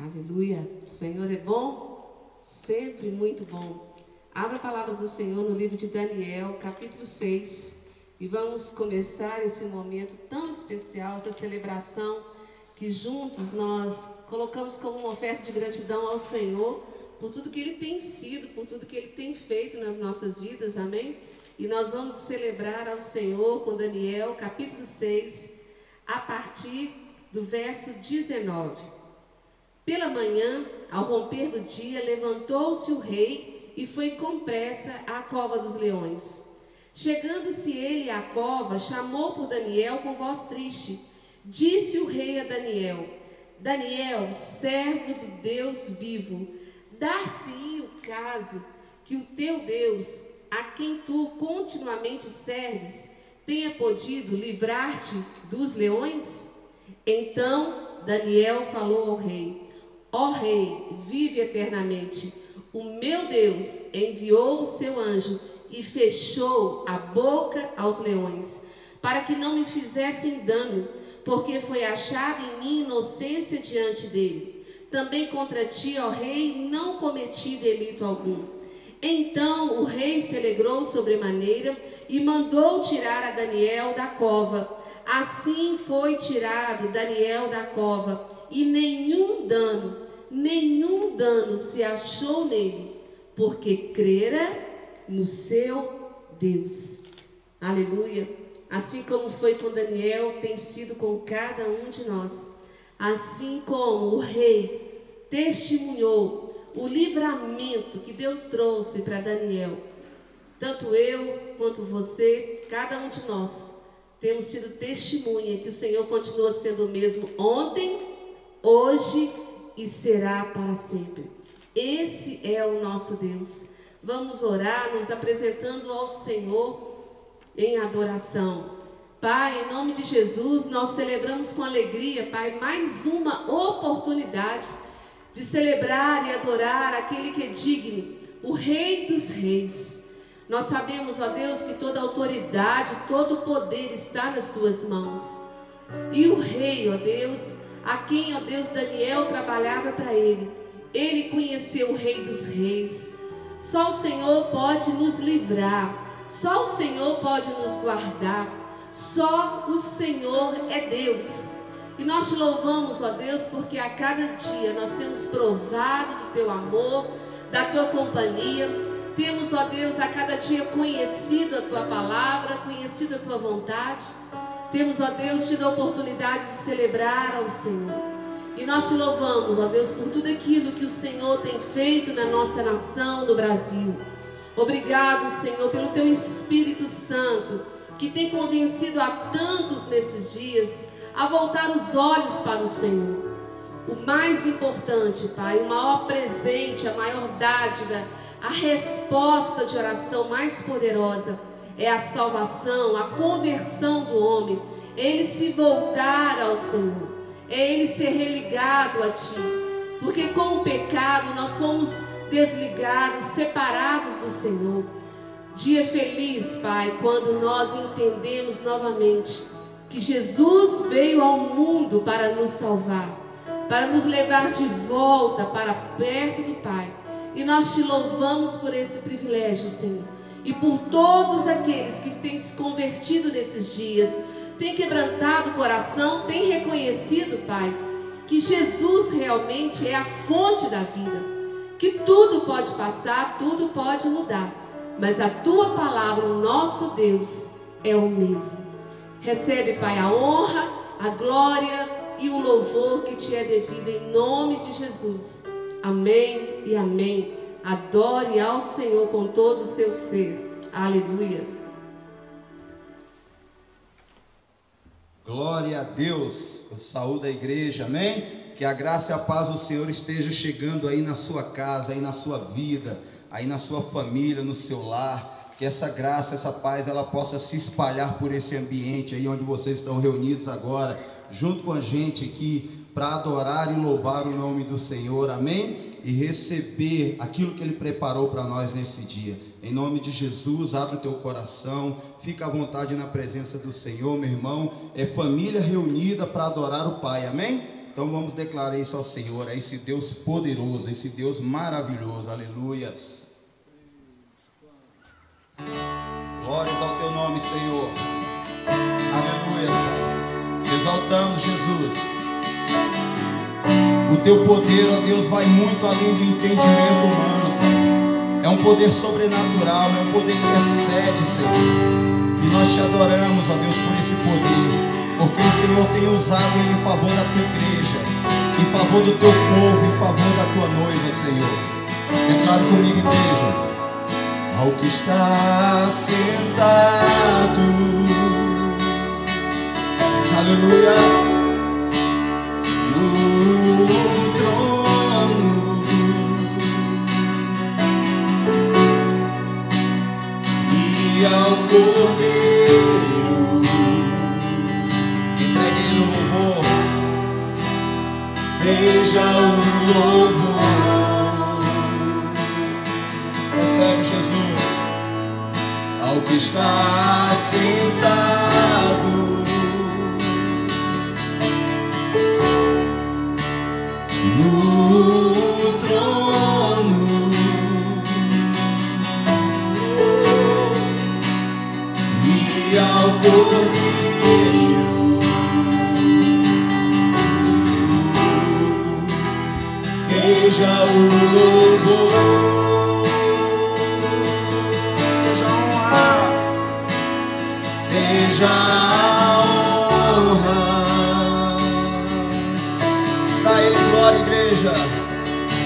Aleluia. O Senhor é bom, sempre muito bom. Abra a palavra do Senhor no livro de Daniel, capítulo 6, e vamos começar esse momento tão especial, essa celebração que juntos nós colocamos como uma oferta de gratidão ao Senhor por tudo que Ele tem sido, por tudo que Ele tem feito nas nossas vidas, amém? E nós vamos celebrar ao Senhor com Daniel, capítulo 6, a partir do verso 19. Pela manhã, ao romper do dia, levantou-se o rei e foi com pressa à cova dos leões. Chegando-se ele à cova, chamou por Daniel com voz triste. Disse o rei a Daniel: Daniel, servo de Deus vivo, dar-se-ia o caso que o teu Deus, a quem tu continuamente serves, tenha podido livrar-te dos leões? Então Daniel falou ao rei: Ó Rei, vive eternamente. O meu Deus enviou o seu anjo e fechou a boca aos leões, para que não me fizessem dano, porque foi achada em mim inocência diante dele. Também contra ti, ó Rei, não cometi delito algum. Então o rei se alegrou sobremaneira e mandou tirar a Daniel da cova. Assim foi tirado Daniel da cova e nenhum dano, nenhum dano se achou nele, porque crera no seu Deus. Aleluia. Assim como foi com Daniel, tem sido com cada um de nós. Assim como o rei testemunhou o livramento que Deus trouxe para Daniel, tanto eu quanto você, cada um de nós, temos sido testemunha que o Senhor continua sendo o mesmo ontem, hoje e será para sempre. Esse é o nosso Deus. Vamos orar nos apresentando ao Senhor em adoração. Pai, em nome de Jesus, nós celebramos com alegria, Pai, mais uma oportunidade de celebrar e adorar aquele que é digno, o Rei dos Reis. Nós sabemos, ó Deus, que toda autoridade, todo poder está nas tuas mãos. E o Rei, ó Deus, a quem, ó Deus, Daniel trabalhava para ele. Ele conheceu o Rei dos Reis. Só o Senhor pode nos livrar. Só o Senhor pode nos guardar. Só o Senhor é Deus. E nós te louvamos, ó Deus, porque a cada dia nós temos provado do teu amor, da tua companhia. Temos, ó Deus, a cada dia conhecido a tua palavra, conhecido a tua vontade. Temos, ó Deus, tido a oportunidade de celebrar ao Senhor. E nós te louvamos, ó Deus, por tudo aquilo que o Senhor tem feito na nossa nação, no Brasil. Obrigado, Senhor, pelo teu Espírito Santo, que tem convencido a tantos nesses dias a voltar os olhos para o Senhor. O mais importante, Pai, o maior presente, a maior dádiva, a resposta de oração mais poderosa é a salvação, a conversão do homem, ele se voltar ao Senhor, é ele ser religado a Ti, porque com o pecado nós fomos desligados, separados do Senhor. Dia feliz, Pai, quando nós entendemos novamente que Jesus veio ao mundo para nos salvar, para nos levar de volta para perto do Pai. E nós te louvamos por esse privilégio, Senhor e por todos aqueles que têm se convertido nesses dias, têm quebrantado o coração, têm reconhecido, Pai, que Jesus realmente é a fonte da vida, que tudo pode passar, tudo pode mudar, mas a tua palavra, o nosso Deus, é o mesmo. Recebe, Pai, a honra, a glória e o louvor que te é devido em nome de Jesus. Amém e amém. Adore ao Senhor com todo o seu ser. Aleluia. Glória a Deus. Eu saúdo a igreja. Amém. Que a graça e a paz do Senhor esteja chegando aí na sua casa, aí na sua vida, aí na sua família, no seu lar. Que essa graça, essa paz, ela possa se espalhar por esse ambiente aí onde vocês estão reunidos agora, junto com a gente aqui para adorar e louvar o nome do Senhor, amém? E receber aquilo que Ele preparou para nós nesse dia. Em nome de Jesus, abre o teu coração, fica à vontade na presença do Senhor, meu irmão. É família reunida para adorar o Pai, amém? Então vamos declarar isso ao Senhor, a esse Deus poderoso, a esse Deus maravilhoso. Aleluias. Glórias ao teu nome, Senhor. Te exaltamos, Jesus. O teu poder, ó Deus, vai muito além do entendimento humano. É um poder sobrenatural, é um poder que excede, Senhor. E nós te adoramos, ó Deus, por esse poder porque o Senhor tem usado ele em favor da tua igreja, em favor do teu povo, em favor da tua noiva, Senhor. Declaro comigo, igreja, ao que está sentado, aleluia, no trono, e ao cordeiro. seja o louvor. Recebe Jesus ao que está sentado. Seja o louvor, seja a honra, seja a honra. Dá Ele glória, igreja,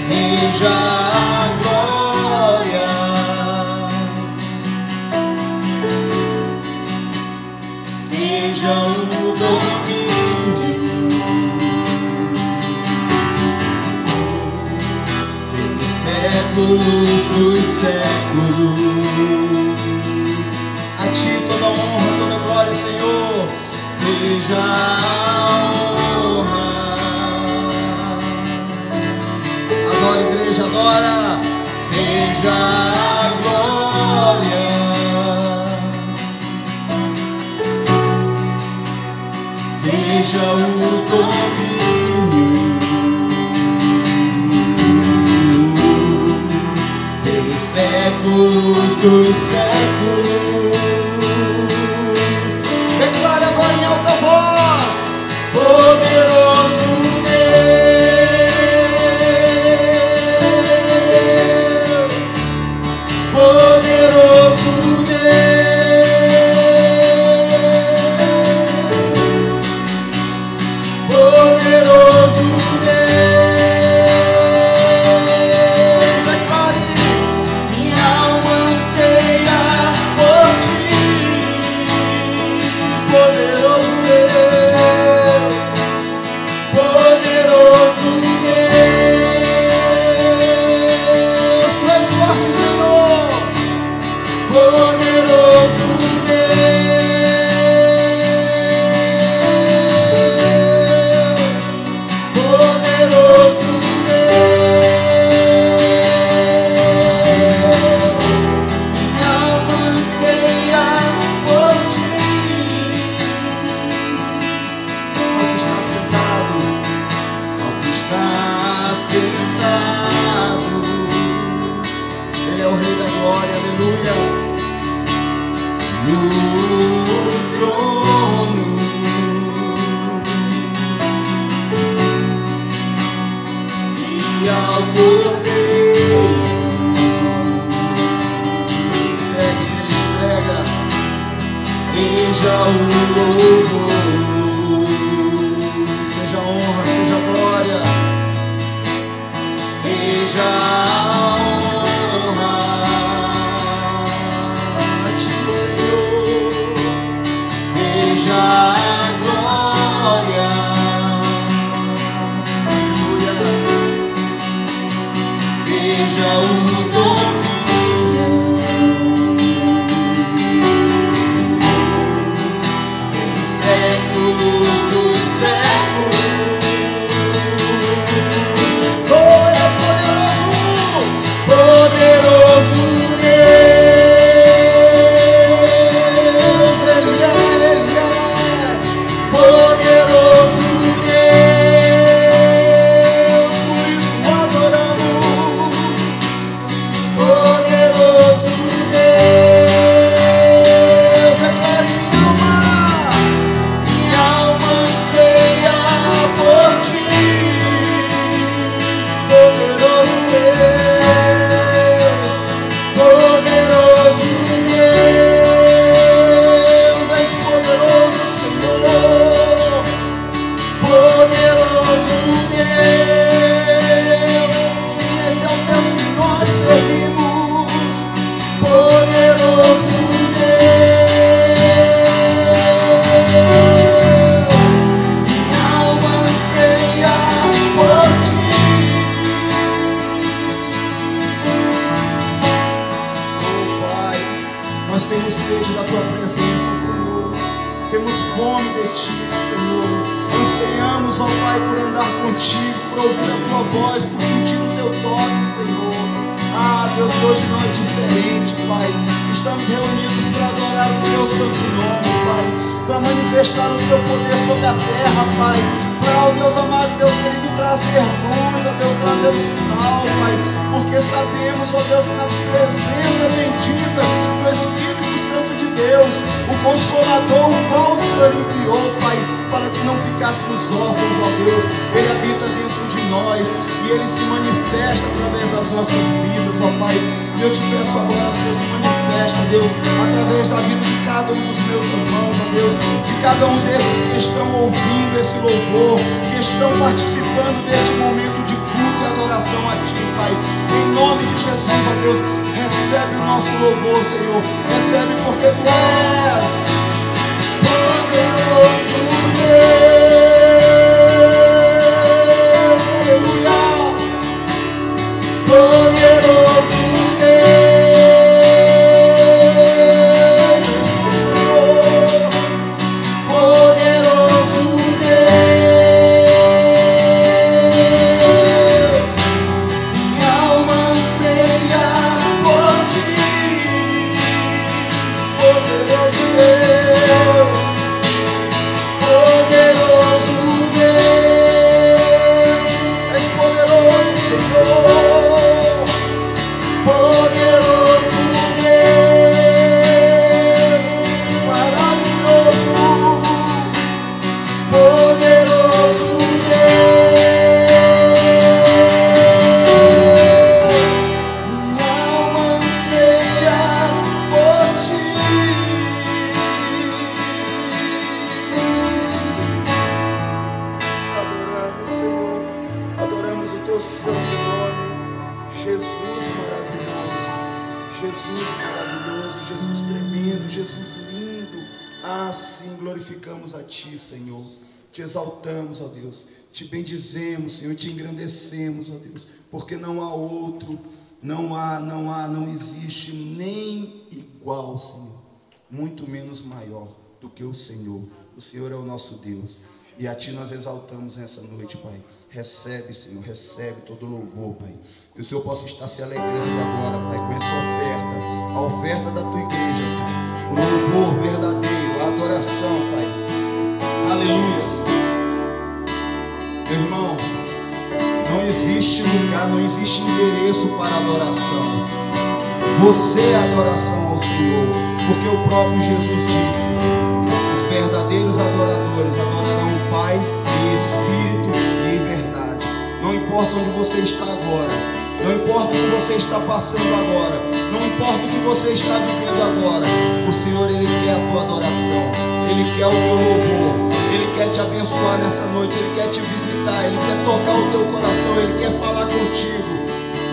seja a glória. Seja o séculos dos séculos. A ti toda honra, toda glória, Senhor, seja a honra. Adora, igreja, adora, seja a glória. Seja o domínio séculos dos séculos. Engrandecemos, ó Deus, porque não há outro, não há, não há, não existe nem igual, Senhor, muito menos maior do que o Senhor. O Senhor é o nosso Deus. E a Ti nós exaltamos nessa noite, Pai. Recebe, Senhor, recebe todo louvor, Pai. Que o Senhor possa estar se alegrando agora, Pai, com essa oferta, a oferta da Tua igreja, Pai. O louvor verdadeiro, a adoração, Pai. Aleluias. Meu irmão, não existe lugar, não existe endereço para adoração. Você é adoração ao Senhor, porque o próprio Jesus disse: os verdadeiros adoradores adorarão o Pai em espírito e em verdade. Não importa onde você está agora, não importa o que você está passando agora, não importa o que você está vivendo agora, o Senhor ele quer a tua adoração, ele quer o teu louvor, ele quer te abençoar nessa noite, ele quer te visitar, ele quer tocar o teu coração, ele quer falar contigo.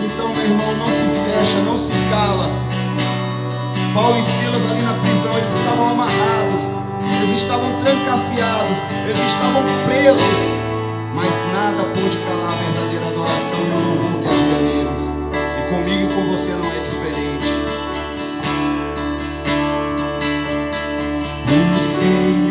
Então, meu irmão, não se fecha, não se cala. Paulo e Silas ali na prisão, eles estavam amarrados, eles estavam trancafiados, eles estavam presos, mas nada pôde calar a verdadeira adoração e o louvor que havia neles. E comigo e com você não é diferente. O Senhor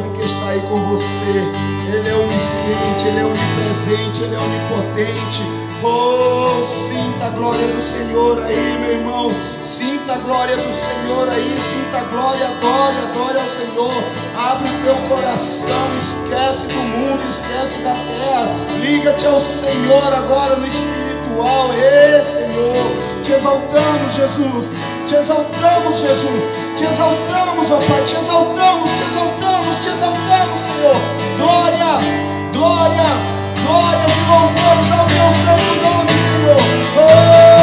mesmo que está aí com você. Ele é onisciente, Ele é onipresente, Ele é onipotente. Oh, sinta a glória do Senhor aí, meu irmão. Sinta a glória do Senhor aí, sinta a glória, adore, adore ao Senhor. Abre o teu coração, esquece do mundo, esquece da terra. Liga-te ao Senhor agora no espiritual. Ei, Senhor, te exaltamos, Jesus. Te exaltamos, Jesus te exaltamos, ó Pai, te exaltamos, te exaltamos, te exaltamos, Senhor. Glórias, glórias, glórias e louvores ao teu santo nome, Senhor. Oh!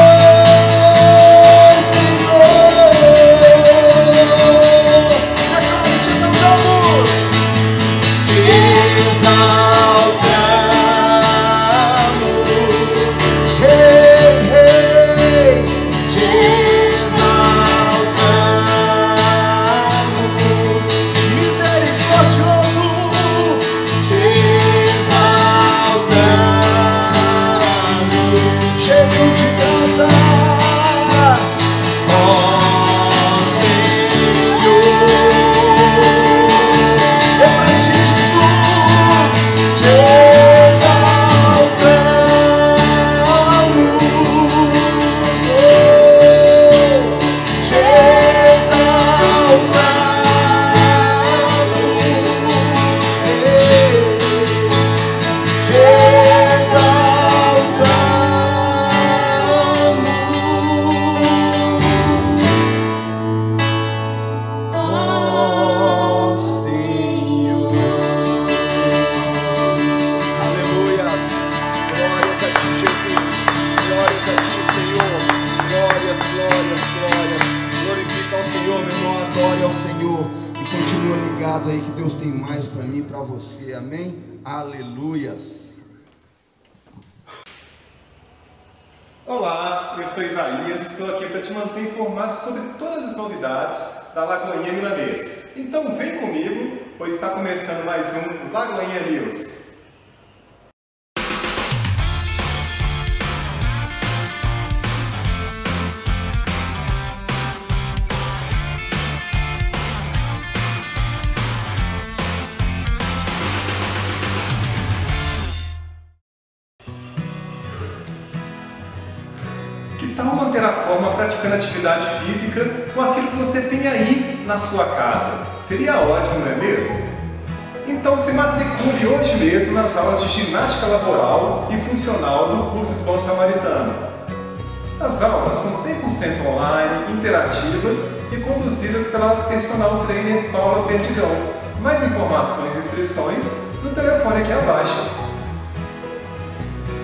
terá forma praticando atividade física com aquilo que você tem aí na sua casa. Seria ótimo, não é mesmo? Então se matricule hoje mesmo nas aulas de ginástica laboral e funcional do curso Espão Samaritano. As aulas são 100% online, interativas e conduzidas pela personal trainer Paula Perdigão. Mais informações e inscrições no telefone aqui abaixo.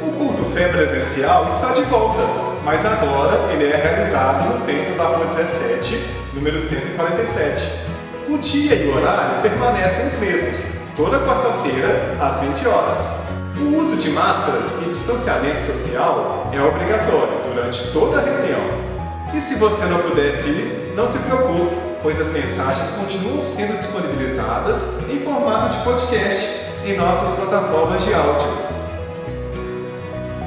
O culto Fé Presencial está de volta mas agora ele é realizado no templo da Rua 17, número 147. O dia e o horário permanecem os mesmos, toda quarta-feira, às 20 horas. O uso de máscaras e distanciamento social é obrigatório durante toda a reunião. E se você não puder vir, não se preocupe, pois as mensagens continuam sendo disponibilizadas em formato de podcast em nossas plataformas de áudio.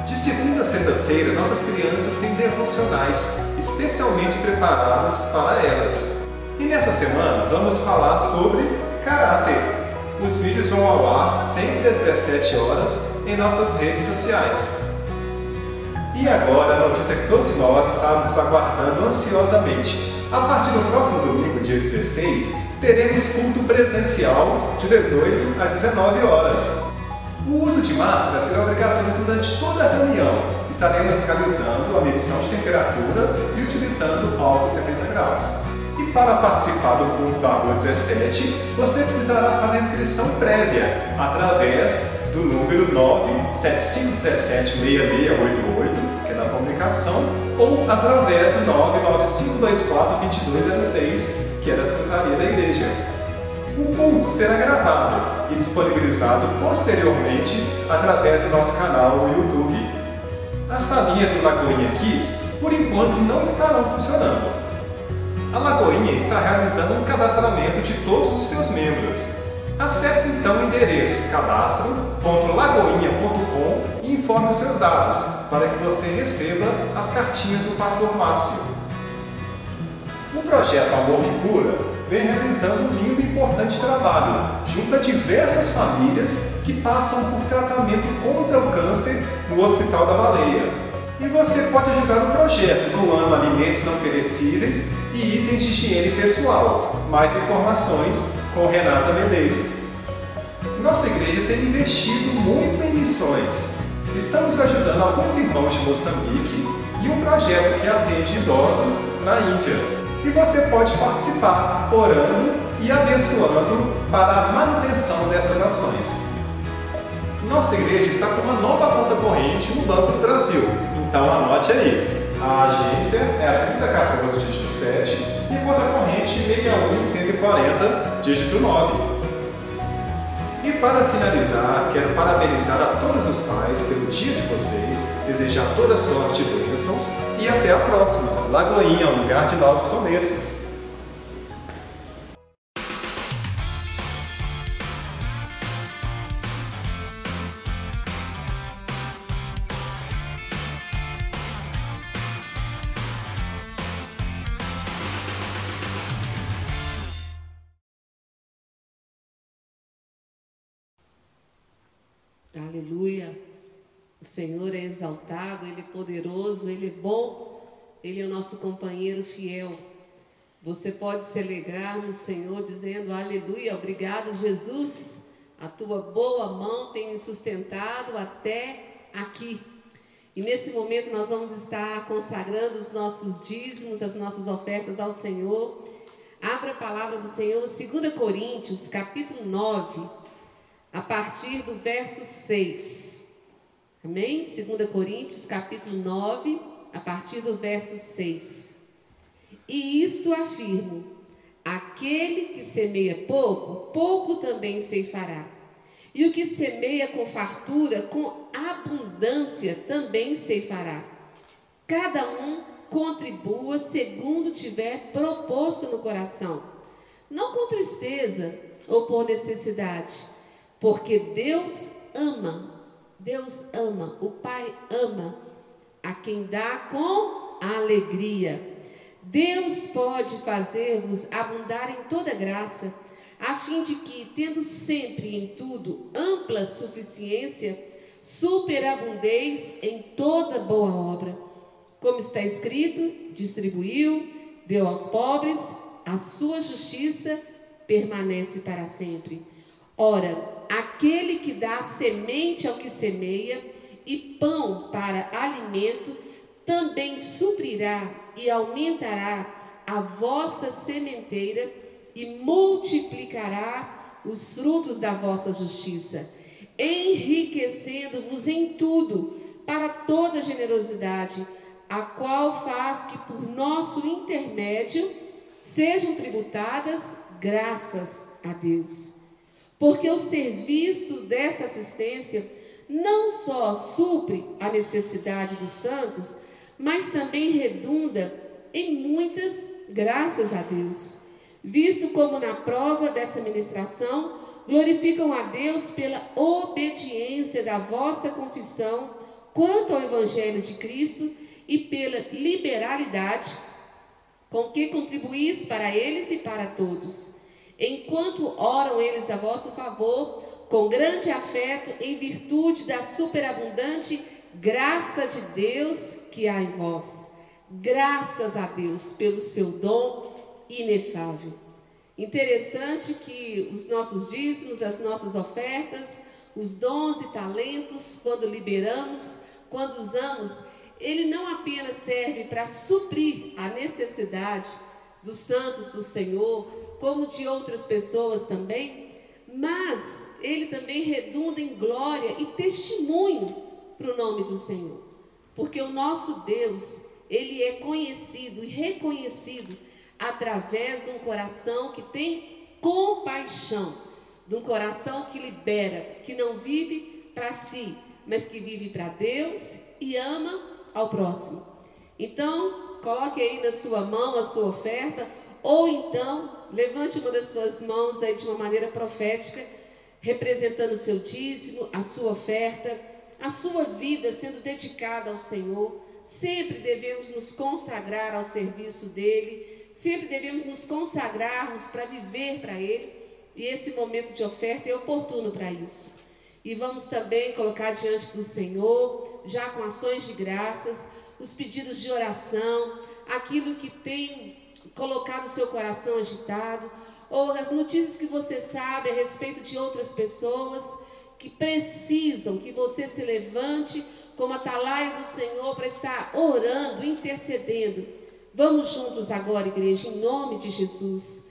De segunda a sexta-feira, nossas crianças têm devocionais especialmente preparadas para elas. E nessa semana vamos falar sobre caráter. Os vídeos vão ao ar sempre às 17 horas em nossas redes sociais. E agora a notícia que todos nós estávamos aguardando ansiosamente. A partir do próximo domingo, dia 16, teremos culto presencial de 18 às 19 horas. O uso de máscara será obrigatório durante toda a reunião. Estaremos realizando a medição de temperatura e utilizando álcool 70 graus. E para participar do culto da Rua 17, você precisará fazer inscrição prévia através do número 975176688, que é na comunicação, ou através do 995242206, que é da Secretaria da Igreja. O culto será gravado e disponibilizado posteriormente através do nosso canal no YouTube. As salinhas do Lagoinha Kids, por enquanto, não estarão funcionando. A Lagoinha está realizando um cadastramento de todos os seus membros. Acesse então o endereço cadastro.lagoinha.com e informe os seus dados para que você receba as cartinhas do Pastor Márcio. O projeto Amor que Cura vem realizando um lindo e importante trabalho junto a diversas famílias que passam por tratamento contra o câncer no Hospital da Baleia. E você pode ajudar no projeto doando alimentos não perecíveis e itens de higiene pessoal. Mais informações com Renata Medeiros. Nossa igreja tem investido muito em missões. Estamos ajudando alguns irmãos de Moçambique e um projeto que atende idosos na Índia. E você pode participar orando e abençoando para a manutenção dessas ações. Nossa igreja está com uma nova conta corrente no Banco do Brasil, então anote aí. A agência é a 3014, dígito 7 e conta corrente 61140, dígito 9. E para finalizar, quero parabenizar a todos os pais pelo dia de vocês, desejar toda sorte e e até a próxima. Lagoinha, lugar de novos começos. Aleluia. Senhor é exaltado, Ele é poderoso, Ele é bom, Ele é o nosso companheiro fiel. Você pode se alegrar no Senhor dizendo aleluia, obrigado Jesus, a tua boa mão tem me sustentado até aqui. E nesse momento nós vamos estar consagrando os nossos dízimos, as nossas ofertas ao Senhor. Abra a palavra do Senhor, 2 Coríntios, capítulo 9, a partir do verso 6. Amém? 2 Coríntios, capítulo 9, a partir do verso 6. E isto afirmo: aquele que semeia pouco, pouco também ceifará. E o que semeia com fartura, com abundância também ceifará. Cada um contribua segundo tiver proposto no coração, não com tristeza ou por necessidade porque Deus ama, Deus ama, o Pai ama a quem dá com alegria. Deus pode fazer-vos abundar em toda graça, a fim de que, tendo sempre em tudo ampla suficiência, superabundeis em toda boa obra. Como está escrito, distribuiu, deu aos pobres, a sua justiça permanece para sempre. Ora, aquele que dá semente ao que semeia e pão para alimento, também suprirá e aumentará a vossa sementeira e multiplicará os frutos da vossa justiça, enriquecendo-vos em tudo para toda generosidade, a qual faz que por nosso intermédio sejam tributadas graças a Deus. Porque o serviço dessa assistência não só supre a necessidade dos santos, mas também redunda em muitas graças a Deus. Visto como na prova dessa ministração glorificam a Deus pela obediência da vossa confissão quanto ao Evangelho de Cristo e pela liberalidade com que contribuís para eles e para todos, enquanto oram eles a vosso favor, com grande afeto, em virtude da superabundante graça de Deus que há em vós. Graças a Deus pelo seu dom inefável. Interessante que os nossos dízimos, as nossas ofertas, os dons e talentos, quando liberamos, quando usamos, ele não apenas serve para suprir a necessidade dos santos do Senhor, como de outras pessoas também, mas ele também redunda em glória e testemunho para o nome do Senhor. Porque o nosso Deus, ele é conhecido e reconhecido através de um coração que tem compaixão, de um coração que libera, que não vive para si, mas que vive para Deus e ama ao próximo. Então, coloque aí na sua mão a sua oferta, ou então levante uma das suas mãos aí de uma maneira profética, representando o seu dízimo, a sua oferta, a sua vida sendo dedicada ao Senhor. Sempre devemos nos consagrar ao serviço dele, sempre devemos nos consagrarmos para viver para ele, e esse momento de oferta é oportuno para isso. E vamos também colocar diante do Senhor, já com ações de graças, os pedidos de oração, aquilo que tem colocado o seu coração agitado, ou as notícias que você sabe a respeito de outras pessoas que precisam que você se levante como atalaia do Senhor para estar orando, intercedendo. Vamos juntos agora, igreja, em nome de Jesus.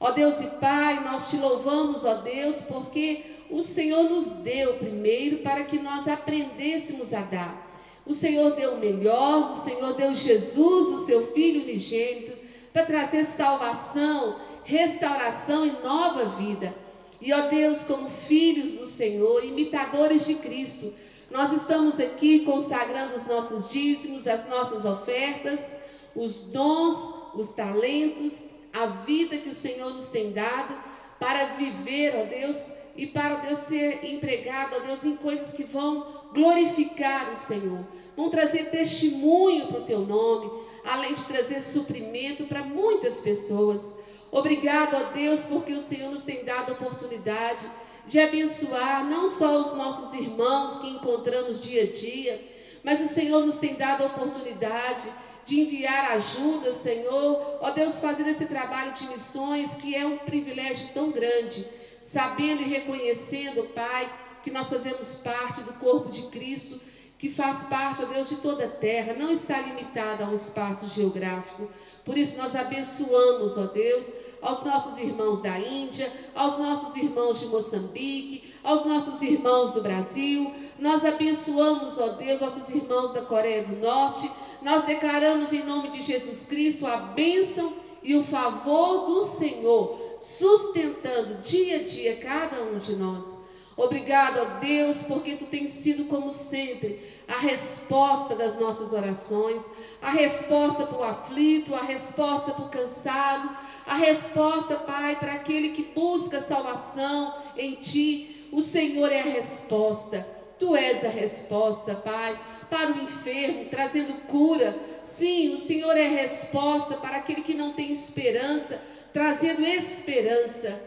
Ó Deus e Pai, nós te louvamos, ó Deus, porque o Senhor nos deu primeiro para que nós aprendêssemos a dar. O Senhor deu o melhor, o Senhor deu Jesus, o seu Filho unigênito, para trazer salvação, restauração e nova vida. E ó Deus, como filhos do Senhor, imitadores de Cristo, nós estamos aqui consagrando os nossos dízimos, as nossas ofertas, os dons, os talentos, a vida que o Senhor nos tem dado para viver, ó Deus, e para Deus ser empregado, ó Deus, em coisas que vão glorificar o Senhor, vão trazer testemunho para o teu nome, além de trazer suprimento para muitas pessoas. Obrigado a Deus, porque o Senhor nos tem dado a oportunidade de abençoar não só os nossos irmãos que encontramos dia a dia, mas o Senhor nos tem dado a oportunidade de enviar ajuda, Senhor. Ó Deus, fazendo esse trabalho de missões que é um privilégio tão grande sabendo e reconhecendo, Pai, que nós fazemos parte do corpo de Cristo, que faz parte, ó Deus, de toda a terra, não está limitada a um espaço geográfico. Por isso nós abençoamos, ó Deus, aos nossos irmãos da Índia, aos nossos irmãos de Moçambique, aos nossos irmãos do Brasil. Nós abençoamos, ó Deus, nossos irmãos da Coreia do Norte. Nós declaramos em nome de Jesus Cristo a bênção e o favor do Senhor sustentando dia a dia cada um de nós. Obrigado, ó Deus, porque tu tens sido, como sempre, a resposta das nossas orações, a resposta para o aflito, a resposta para o cansado, a resposta, Pai, para aquele que busca salvação em Ti. O Senhor é a resposta. Tu és a resposta, Pai, para o enfermo, trazendo cura. Sim, o Senhor é a resposta para aquele que não tem esperança trazendo esperança.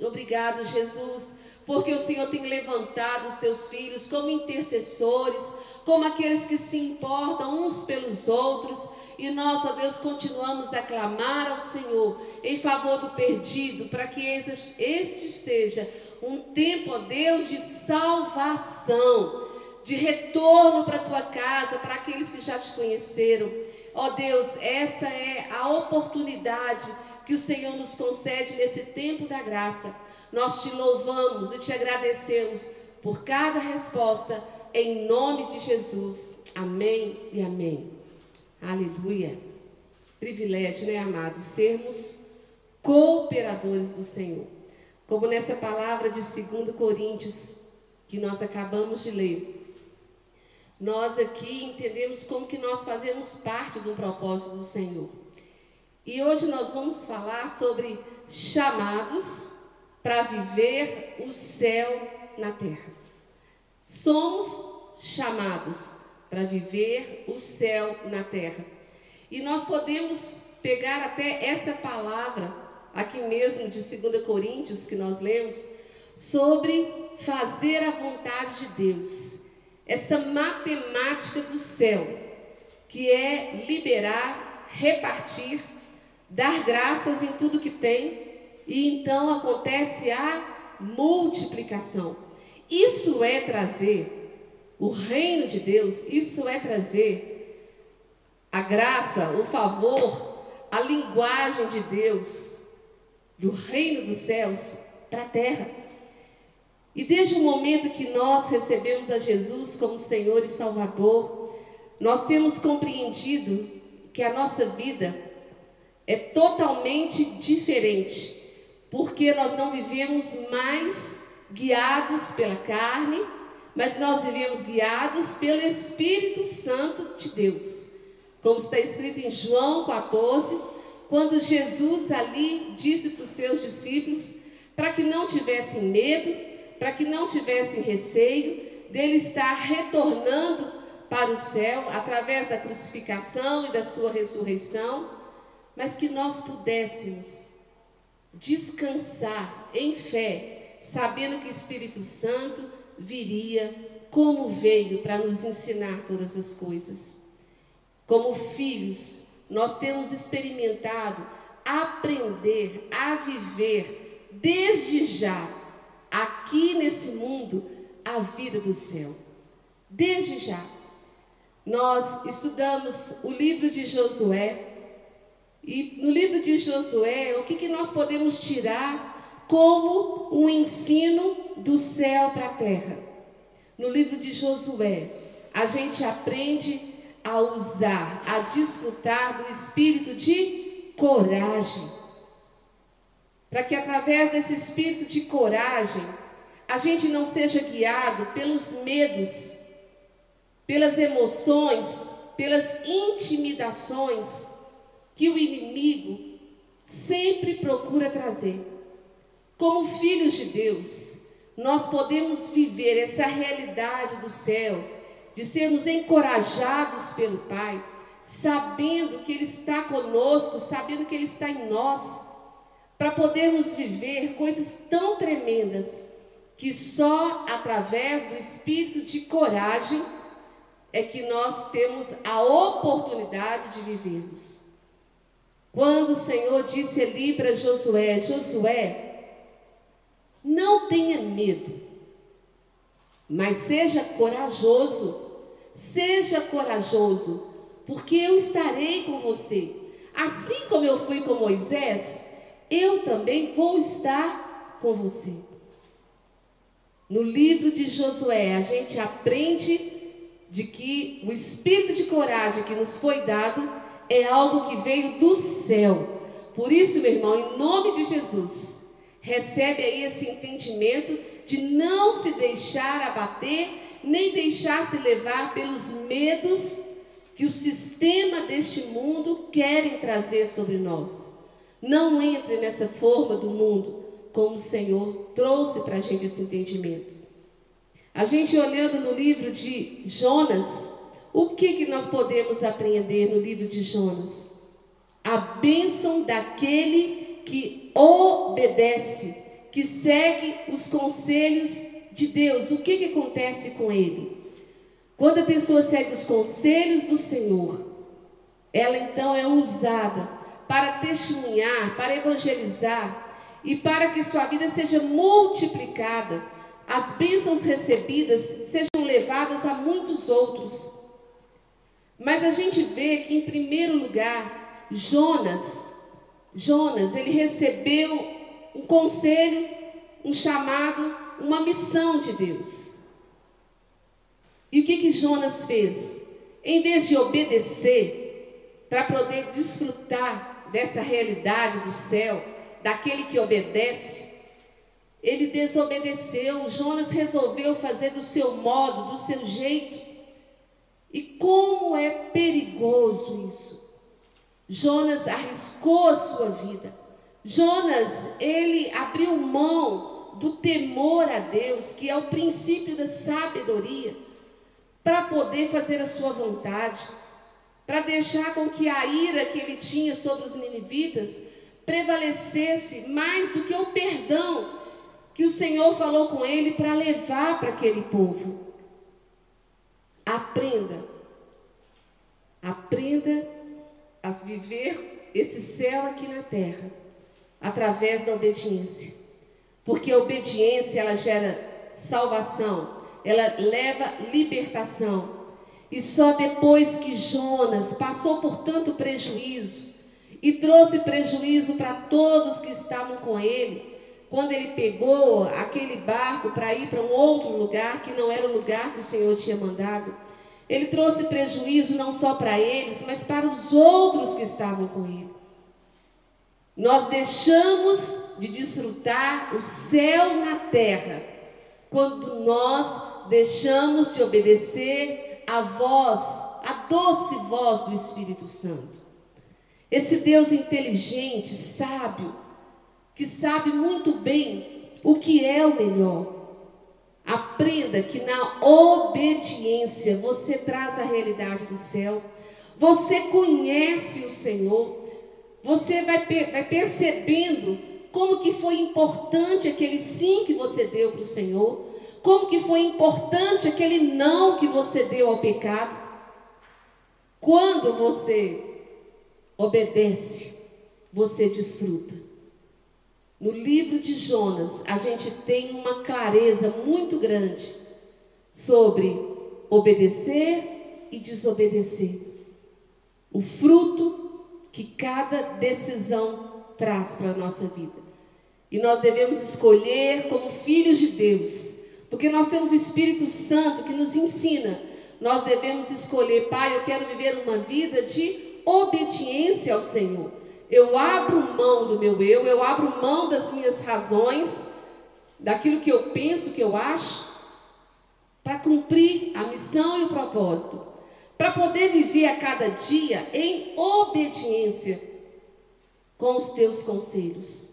Obrigado, Jesus, porque o Senhor tem levantado os teus filhos como intercessores, como aqueles que se importam uns pelos outros. E nós, ó Deus, continuamos a clamar ao Senhor em favor do perdido, para que este seja um tempo, ó Deus, de salvação, de retorno para a tua casa, para aqueles que já te conheceram. Ó Deus, essa é a oportunidade que o Senhor nos concede nesse tempo da graça. Nós te louvamos e te agradecemos por cada resposta, em nome de Jesus. Amém e amém. Aleluia. Privilégio, né, amados? Sermos cooperadores do Senhor. Como nessa palavra de 2 Coríntios, que nós acabamos de ler. Nós aqui entendemos como que nós fazemos parte do propósito do Senhor. E hoje nós vamos falar sobre chamados para viver o céu na terra. Somos chamados para viver o céu na terra. E nós podemos pegar até essa palavra, aqui mesmo de 2 Coríntios, que nós lemos, sobre fazer a vontade de Deus. Essa matemática do céu, que é liberar, repartir, dar graças em tudo que tem, e então acontece a multiplicação. Isso é trazer o reino de Deus, isso é trazer a graça, o favor, a linguagem de Deus, do reino dos céus, para a terra. E desde o momento que nós recebemos a Jesus como Senhor e Salvador, nós temos compreendido que a nossa vida é totalmente diferente, porque nós não vivemos mais guiados pela carne, mas nós vivemos guiados pelo Espírito Santo de Deus. Como está escrito em João 14, quando Jesus ali disse para os seus discípulos para que não tivessem medo, para que não tivessem receio dele estar retornando para o céu através da crucificação e da sua ressurreição, mas que nós pudéssemos descansar em fé, sabendo que o Espírito Santo viria como veio para nos ensinar todas as coisas. Como filhos, nós temos experimentado aprender a viver desde já, aqui nesse mundo, a vida do céu. Desde já. Nós estudamos o livro de Josué, e no livro de Josué, o que, que nós podemos tirar como um ensino do céu para a terra. No livro de Josué, a gente aprende a usar, a desfrutar do espírito de coragem. Para que através desse espírito de coragem, a gente não seja guiado pelos medos, pelas emoções, pelas intimidações que o inimigo sempre procura trazer. Como filhos de Deus, nós podemos viver essa realidade do céu, de sermos encorajados pelo Pai, sabendo que Ele está conosco, sabendo que Ele está em nós, para podermos viver coisas tão tremendas que só através do espírito de coragem é que nós temos a oportunidade de vivermos. Quando o Senhor disse ali para Josué: Josué, não tenha medo, mas seja corajoso. Seja corajoso, porque eu estarei com você. Assim como eu fui com Moisés, eu também vou estar com você. No livro de Josué, a gente aprende de que o espírito de coragem que nos foi dado é algo que veio do céu. Por isso, meu irmão, em nome de Jesus, recebe aí esse entendimento de não se deixar abater, nem deixar se levar pelos medos que o sistema deste mundo querem trazer sobre nós. Não entre nessa forma do mundo, como o Senhor trouxe para a gente esse entendimento. A gente olhando no livro de Jonas, o que, que nós podemos aprender no livro de Jonas? A bênção daquele que obedece, que segue os conselhos de Deus, o que, que acontece com ele? Quando a pessoa segue os conselhos do Senhor, ela então é usada para testemunhar, para evangelizar e para que sua vida seja multiplicada, as bênçãos recebidas sejam levadas a muitos outros. Mas a gente vê que, em primeiro lugar, Jonas, Jonas, ele recebeu um conselho, um chamado, uma missão de Deus. E o que que Jonas fez? Em vez de obedecer para poder desfrutar dessa realidade do céu, daquele que obedece, ele desobedeceu. Jonas resolveu fazer do seu modo, do seu jeito. E como é perigoso isso. Jonas arriscou a sua vida. Jonas, ele abriu mão do temor a Deus, que é o princípio da sabedoria, para poder fazer a sua vontade, para deixar com que a ira que ele tinha sobre os ninivitas prevalecesse mais do que o perdão que o Senhor falou com ele para levar para aquele povo. Aprenda, aprenda a viver esse céu aqui na terra através da obediência, porque a obediência ela gera salvação, ela leva libertação. E só depois que Jonas passou por tanto prejuízo e trouxe prejuízo para todos que estavam com ele, quando ele pegou aquele barco para ir para um outro lugar que não era o lugar que o Senhor tinha mandado, ele trouxe prejuízo não só para eles, mas para os outros que estavam com ele. Nós deixamos de desfrutar o céu na terra quando nós deixamos de obedecer a voz, a doce voz do Espírito Santo. Esse Deus inteligente, sábio, que sabe muito bem o que é o melhor. Aprenda que na obediência você traz a realidade do céu, você conhece o Senhor, você vai, vai percebendo como que foi importante aquele sim que você deu para o Senhor, como que foi importante aquele não que você deu ao pecado. Quando você obedece, você desfruta. No livro de Jonas, a gente tem uma clareza muito grande sobre obedecer e desobedecer. O fruto que cada decisão traz para a nossa vida. E nós devemos escolher como filhos de Deus, porque nós temos o Espírito Santo que nos ensina. Nós devemos escolher, Pai, eu quero viver uma vida de obediência ao Senhor. Eu abro mão do meu eu, eu abro mão das minhas razões, daquilo que eu penso, que eu acho, para cumprir a missão e o propósito, para poder viver a cada dia em obediência com os teus conselhos.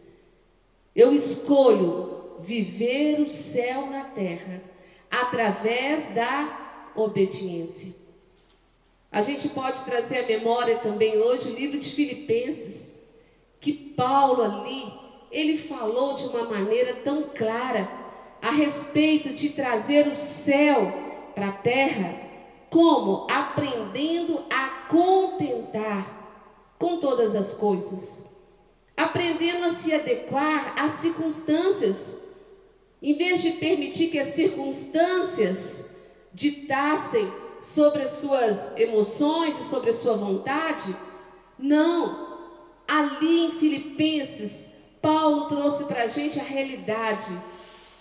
Eu escolho viver o céu na terra através da obediência. A gente pode trazer à memória também hoje o livro de Filipenses, que Paulo ali, ele falou de uma maneira tão clara a respeito de trazer o céu para a terra, como aprendendo a contentar com todas as coisas, aprendendo a se adequar às circunstâncias, em vez de permitir que as circunstâncias ditassem sobre as suas emoções e sobre a sua vontade. Não. Ali em Filipenses, Paulo trouxe para a gente a realidade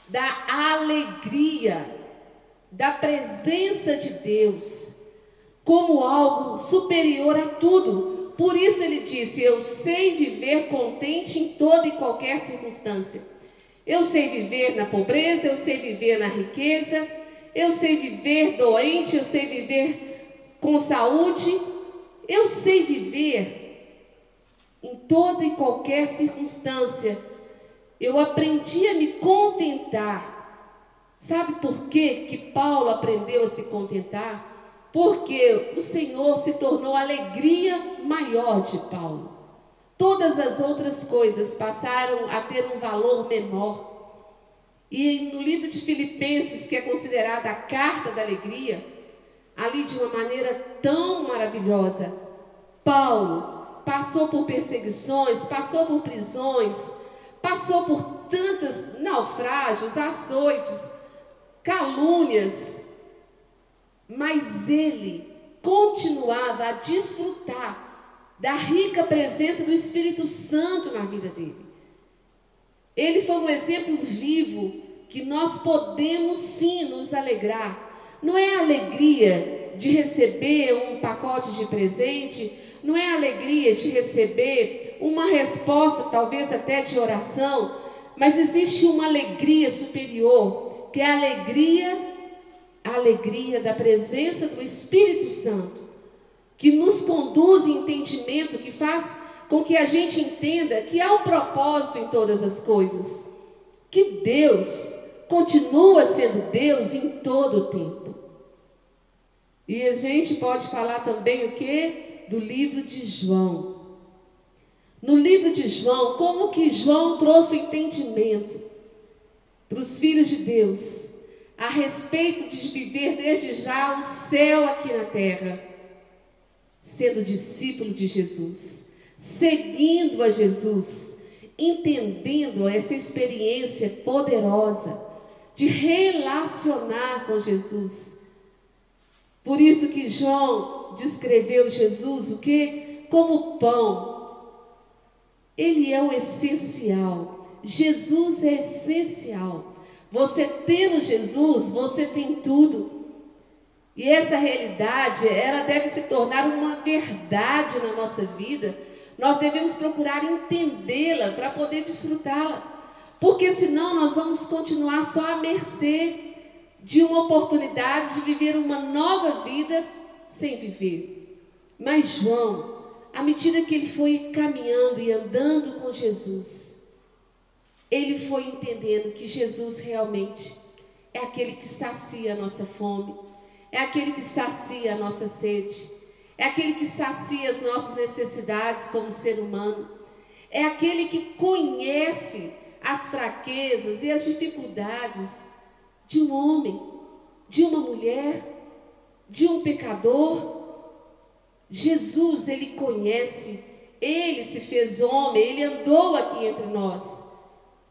da alegria, da presença de Deus, como algo superior a tudo. Por isso ele disse: Eu sei viver contente em toda e qualquer circunstância. Eu sei viver na pobreza, eu sei viver na riqueza, eu sei viver doente, eu sei viver com saúde, eu sei viver em toda e qualquer circunstância. Eu aprendi a me contentar. Sabe por quê que Paulo aprendeu a se contentar? Porque o Senhor se tornou a alegria maior de Paulo. Todas as outras coisas passaram a ter um valor menor. E no livro de Filipenses, que é considerada a carta da alegria, ali de uma maneira tão maravilhosa, Paulo passou por perseguições, passou por prisões, passou por tantos naufrágios, açoites, calúnias, mas ele continuava a desfrutar da rica presença do Espírito Santo na vida dele. Ele foi um exemplo vivo que nós podemos sim nos alegrar. Não é alegria de receber um pacote de presente, não é alegria de receber uma resposta, talvez até de oração, mas existe uma alegria superior, que é a alegria, a alegria da presença do Espírito Santo que nos conduz em entendimento, que faz com que a gente entenda que há um propósito em todas as coisas, que Deus continua sendo Deus em todo o tempo. E a gente pode falar também o que? Do livro de João. No livro de João, como que João trouxe o entendimento para os filhos de Deus a respeito de viver desde já o céu aqui na terra sendo discípulo de Jesus, seguindo a Jesus, entendendo essa experiência poderosa de relacionar com Jesus. Por isso que João descreveu Jesus o que? Como pão. Ele é o essencial. Jesus é essencial. Você tendo Jesus, você tem tudo. E essa realidade, ela deve se tornar uma verdade na nossa vida. Nós devemos procurar entendê-la para poder desfrutá-la. Porque senão nós vamos continuar só à mercê de uma oportunidade de viver uma nova vida sem viver. Mas João, à medida que ele foi caminhando e andando com Jesus, ele foi entendendo que Jesus realmente é aquele que sacia a nossa fome, é aquele que sacia a nossa sede, é aquele que sacia as nossas necessidades como ser humano, é aquele que conhece as fraquezas e as dificuldades de um homem, de uma mulher, de um pecador. Jesus, ele conhece, ele se fez homem, ele andou aqui entre nós.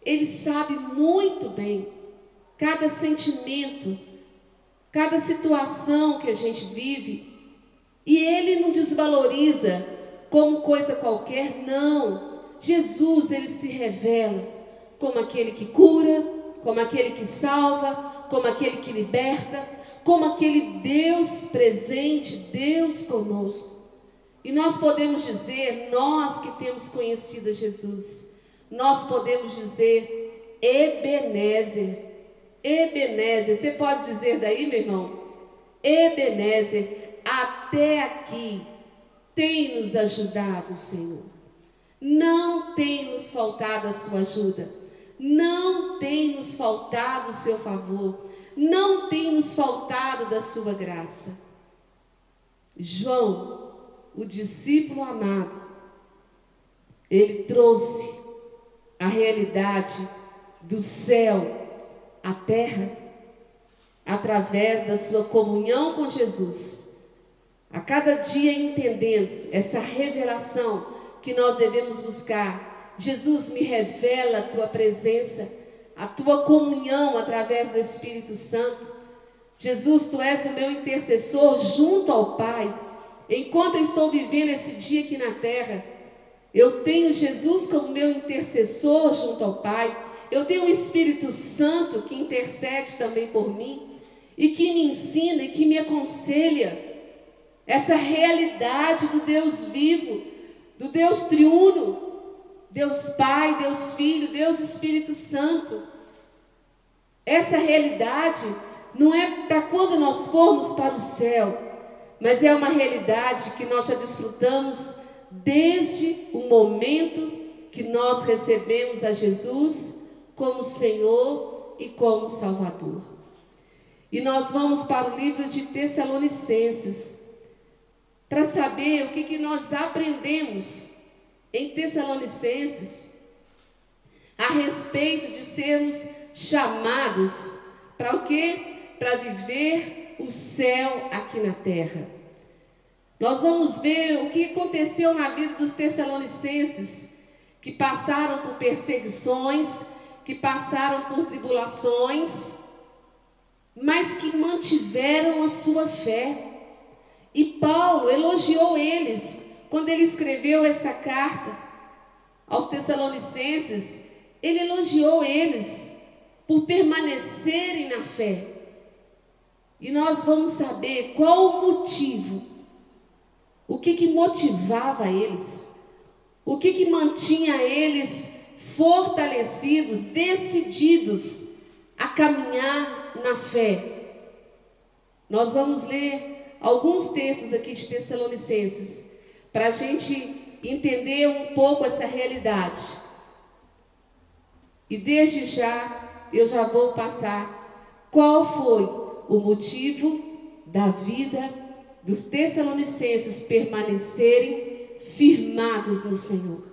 Ele sabe muito bem cada sentimento, cada situação que a gente vive, e ele não desvaloriza como coisa qualquer, não. Jesus, ele se revela como aquele que cura, como aquele que salva, como aquele que liberta, como aquele Deus presente, Deus conosco. E nós podemos dizer, nós que temos conhecido Jesus, nós podemos dizer Ebenezer, Ebenezer, você pode dizer daí, meu irmão? Ebenezer, até aqui tem nos ajudado Senhor. Não tem nos faltado a sua ajuda. Não tem nos faltado o seu favor. Não tem nos faltado da sua graça. João, o discípulo amado, ele trouxe a realidade do céu a terra através da sua comunhão com Jesus. A cada dia entendendo essa revelação que nós devemos buscar. Jesus me revela a tua presença, a tua comunhão através do Espírito Santo. Jesus, tu és o meu intercessor junto ao Pai. Enquanto eu estou vivendo esse dia aqui na terra, eu tenho Jesus como meu intercessor junto ao Pai. Eu tenho o Espírito Santo que intercede também por mim e que me ensina e que me aconselha essa realidade do Deus vivo, do Deus triuno, Deus Pai, Deus Filho, Deus Espírito Santo. Essa realidade não é para quando nós formos para o céu, mas é uma realidade que nós já desfrutamos desde o momento que nós recebemos a Jesus como Senhor e como Salvador. E nós vamos para o livro de Tessalonicenses para saber o que, que nós aprendemos em Tessalonicenses a respeito de sermos chamados para o quê? Para viver o céu aqui na terra. Nós vamos ver o que aconteceu na vida dos Tessalonicenses, que passaram por perseguições, que passaram por tribulações, mas que mantiveram a sua fé. E Paulo elogiou eles quando ele escreveu essa carta aos Tessalonicenses. Ele elogiou eles por permanecerem na fé. E nós vamos saber qual o motivo, o que, que motivava eles, o que, que mantinha eles fortalecidos, decididos a caminhar na fé. Nós vamos ler alguns textos aqui de Tessalonicenses para a gente entender um pouco essa realidade. E desde já eu já vou passar qual foi o motivo da vida dos Tessalonicenses permanecerem firmados no Senhor.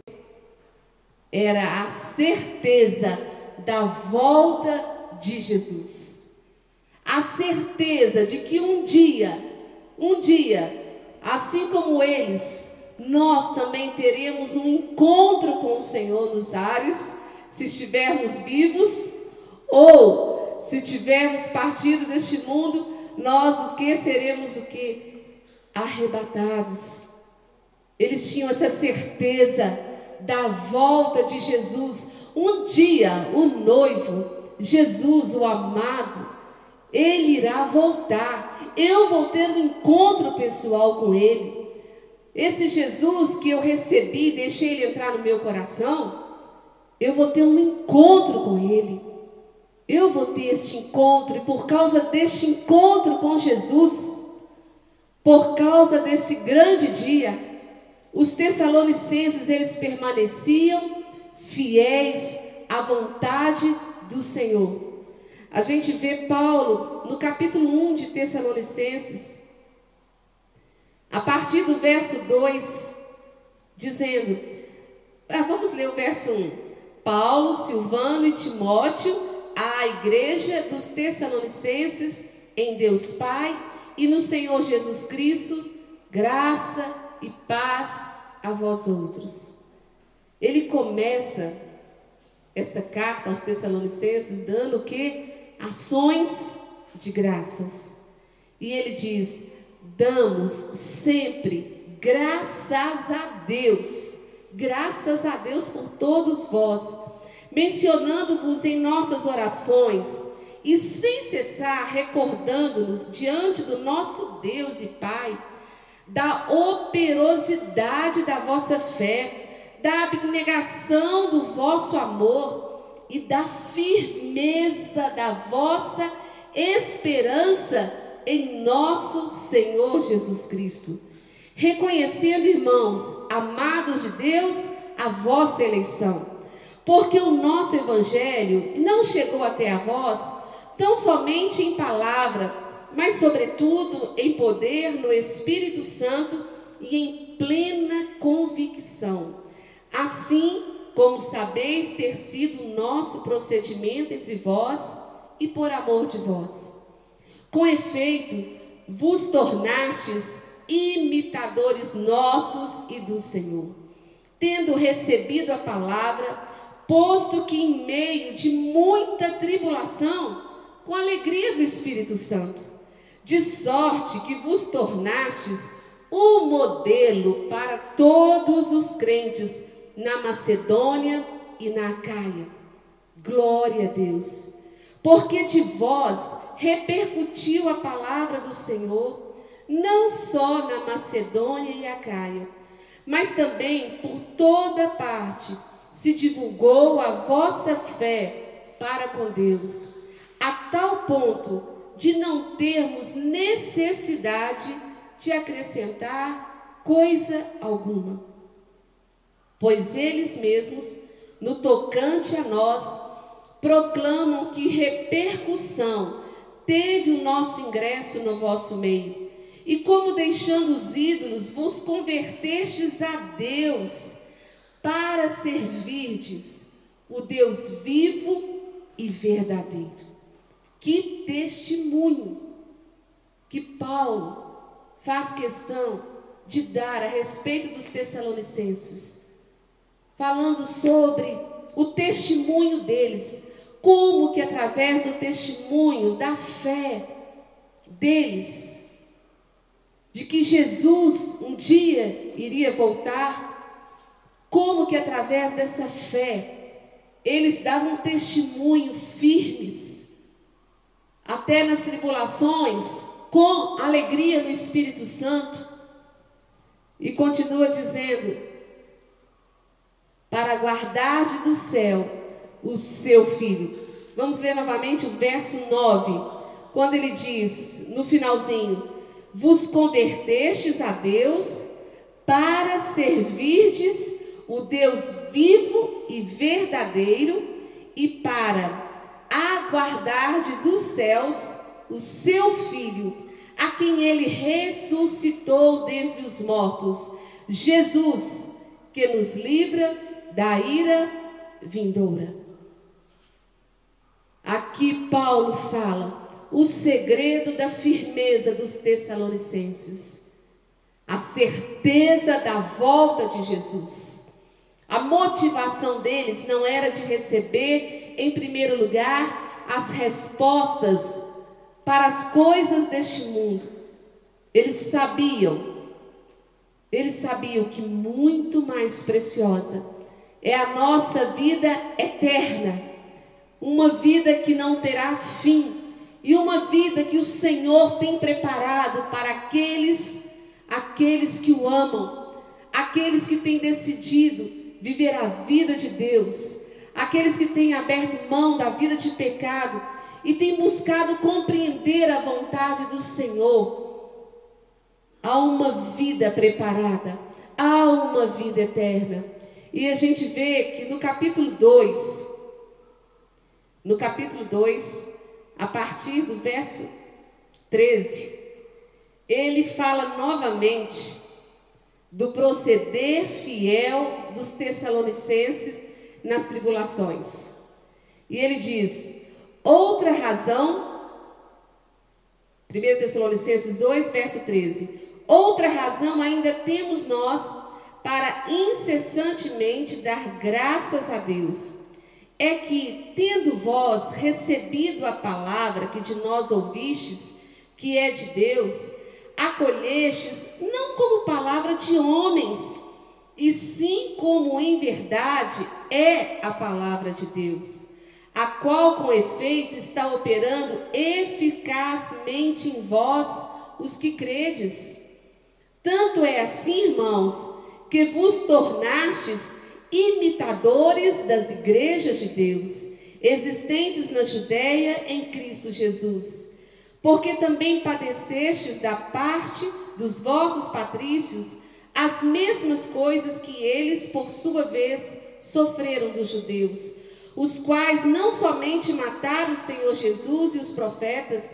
Era a certeza da volta de Jesus. A certeza de que um dia, um dia, assim como eles, nós também teremos um encontro com o Senhor nos ares, se estivermos vivos, ou se tivermos partido deste mundo, nós o que seremos o que arrebatados. Eles tinham essa certeza da volta de Jesus. Um dia o noivo Jesus, o amado, ele irá voltar. Eu vou ter um encontro pessoal com ele. Esse Jesus que eu recebi, deixei ele entrar no meu coração, eu vou ter um encontro com ele. Eu vou ter este encontro, e por causa deste encontro com Jesus, por causa desse grande dia, os tessalonicenses eles permaneciam fiéis à vontade do Senhor. A gente vê Paulo no capítulo 1 de Tessalonicenses, a partir do verso 2, dizendo: ah, vamos ler o verso 1. Paulo, Silvano e Timóteo, à igreja dos Tessalonicenses, em Deus Pai e no Senhor Jesus Cristo, graça e paz a vós outros. Ele começa essa carta aos Tessalonicenses, dando o que? Ações de graças. E ele diz: damos sempre graças a Deus, graças a Deus por todos vós, mencionando-vos em nossas orações e sem cessar recordando-nos diante do nosso Deus e Pai da operosidade da vossa fé da abnegação do vosso amor e da firmeza da vossa esperança em nosso Senhor Jesus Cristo. Reconhecendo, irmãos, amados de Deus, a vossa eleição. Porque o nosso evangelho não chegou até a vós tão somente em palavra, mas sobretudo em poder no Espírito Santo e em plena convicção assim como sabeis ter sido o nosso procedimento entre vós e por amor de vós. Com efeito, vos tornastes imitadores nossos e do Senhor, tendo recebido a palavra, posto que em meio de muita tribulação, com alegria do Espírito Santo, de sorte que vos tornastes o modelo para todos os crentes na Macedônia e na Acaia. Glória a Deus. Porque de vós repercutiu a palavra do Senhor, não só na Macedônia e Acaia, mas também por toda parte se divulgou a vossa fé para com Deus, a tal ponto de não termos necessidade de acrescentar coisa alguma. Pois eles mesmos, no tocante a nós, proclamam que repercussão teve o nosso ingresso no vosso meio, e como deixando os ídolos vos convertestes a Deus, para servirdes o Deus vivo e verdadeiro. Que testemunho que Paulo faz questão de dar a respeito dos Tessalonicenses, falando sobre o testemunho deles, como que através do testemunho, da fé deles, de que Jesus um dia iria voltar, como que através dessa fé eles davam testemunho firmes, até nas tribulações, com alegria no Espírito Santo, e continua dizendo: para guardar do céu o seu filho. Vamos ler novamente o verso 9, quando ele diz, no finalzinho: Vos convertestes a Deus para servirdes o Deus vivo e verdadeiro e para aguardar dos céus o seu filho, a quem ele ressuscitou dentre os mortos, Jesus, que nos livra da ira vindoura. Aqui Paulo fala o segredo da firmeza dos Tessalonicenses, a certeza da volta de Jesus. A motivação deles não era de receber, em primeiro lugar, as respostas para as coisas deste mundo. Eles sabiam, eles sabiam que muito mais preciosa é a nossa vida eterna, uma vida que não terá fim e uma vida que o Senhor tem preparado para aqueles aqueles que o amam, aqueles que têm decidido viver a vida de Deus, aqueles que têm aberto mão da vida de pecado e têm buscado compreender a vontade do Senhor. Há uma vida preparada, há uma vida eterna. E a gente vê que no capítulo 2, no capítulo 2, a partir do verso 13, ele fala novamente do proceder fiel dos Tessalonicenses nas tribulações. E ele diz: outra razão, 1 Tessalonicenses 2, verso 13: outra razão ainda temos nós para incessantemente dar graças a Deus. É que, tendo vós recebido a palavra que de nós ouvistes, que é de Deus, acolhestes não como palavra de homens, e sim como em verdade é a palavra de Deus, a qual com efeito está operando eficazmente em vós, os que credes. Tanto é assim, irmãos, que vos tornastes imitadores das igrejas de Deus, existentes na Judéia em Cristo Jesus. Porque também padecestes da parte dos vossos patrícios as mesmas coisas que eles, por sua vez, sofreram dos judeus, os quais não somente mataram o Senhor Jesus e os profetas,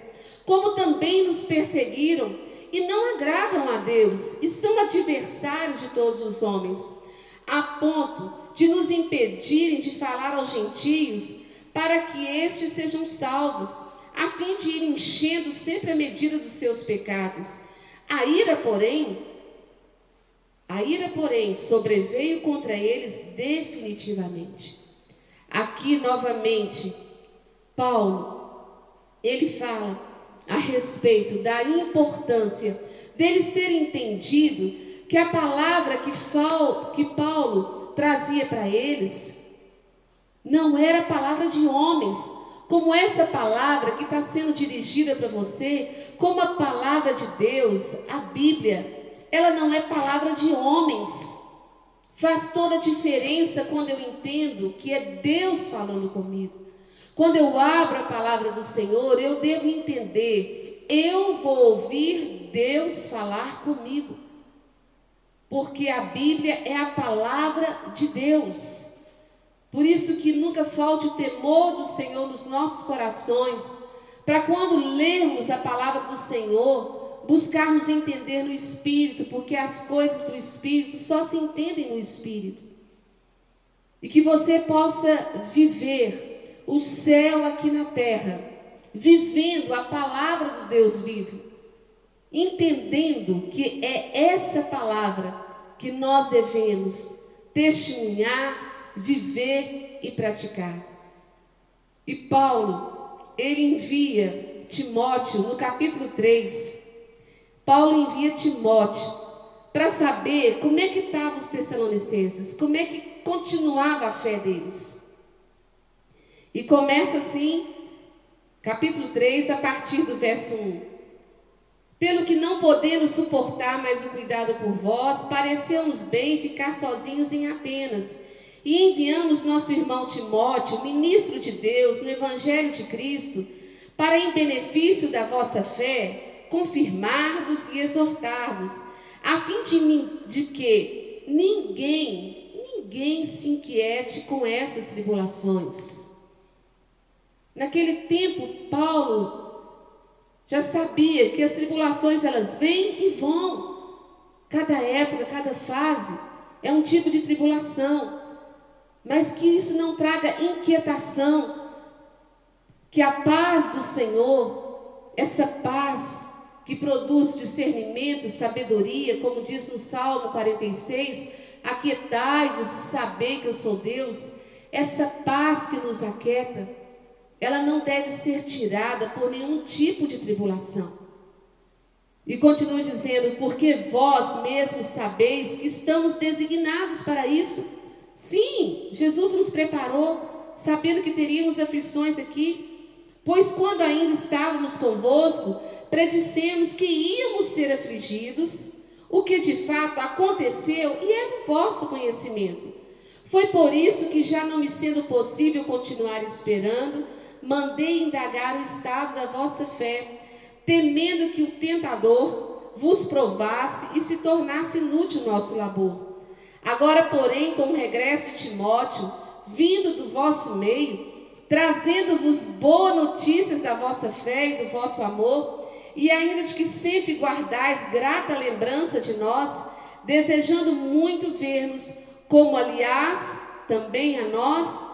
como também nos perseguiram e não agradam a Deus e são adversários de todos os homens, a ponto de nos impedirem de falar aos gentios para que estes sejam salvos, a fim de ir enchendo sempre a medida dos seus pecados. A ira, porém, a ira, porém, sobreveio contra eles definitivamente. Aqui novamente, Paulo, ele fala a respeito da importância deles terem entendido que a palavra que, que Paulo trazia para eles não era palavra de homens, como essa palavra que está sendo dirigida para você, como a palavra de Deus, a Bíblia, ela não é palavra de homens. Faz toda a diferença quando eu entendo que é Deus falando comigo. Quando eu abro a palavra do Senhor, eu devo entender, eu vou ouvir Deus falar comigo. Porque a Bíblia é a palavra de Deus. Por isso que nunca falte o temor do Senhor nos nossos corações, para quando lermos a palavra do Senhor, buscarmos entender no Espírito, porque as coisas do Espírito só se entendem no Espírito. e que você possa viver o céu aqui na terra, vivendo a palavra do Deus vivo, entendendo que é essa palavra que nós devemos testemunhar, viver e praticar. E Paulo, ele envia Timóteo no capítulo 3. Paulo envia Timóteo para saber como é que estavam os tessalonicenses, como é que continuava a fé deles. E começa assim, capítulo 3, a partir do verso 1. Pelo que não podendo suportar mais o cuidado por vós, pareceu-nos bem ficar sozinhos em Atenas. E enviamos nosso irmão Timóteo, ministro de Deus, no Evangelho de Cristo, para, em benefício da vossa fé, confirmar-vos e exortar-vos, a fim de, de que ninguém ninguém se inquiete com essas tribulações. Naquele tempo, Paulo já sabia que as tribulações elas vêm e vão. Cada época, cada fase é um tipo de tribulação. Mas que isso não traga inquietação. Que a paz do Senhor, essa paz que produz discernimento, sabedoria, como diz no Salmo 46, aquietai-vos e sabei que eu sou Deus, essa paz que nos aquieta, ela não deve ser tirada por nenhum tipo de tribulação. E continua dizendo, porque vós mesmos sabeis que estamos designados para isso. Sim, Jesus nos preparou, sabendo que teríamos aflições aqui, pois quando ainda estávamos convosco, predissemos que íamos ser afligidos o que de fato aconteceu e é do vosso conhecimento. Foi por isso que, já não me sendo possível continuar esperando, mandei indagar o estado da vossa fé, temendo que o tentador vos provasse e se tornasse inútil o nosso labor. Agora, porém, com o regresso de Timóteo, vindo do vosso meio, trazendo-vos boas notícias da vossa fé e do vosso amor, e ainda de que sempre guardais grata lembrança de nós, desejando muito ver-nos, como aliás também a nós,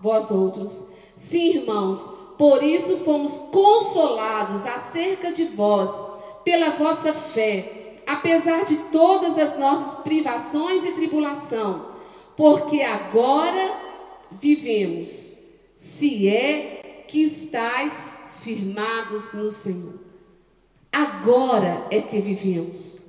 vós outros. Sim, irmãos, por isso fomos consolados acerca de vós, pela vossa fé, apesar de todas as nossas privações e tribulação, porque agora vivemos, se é que estáis firmados no Senhor. Agora é que vivemos,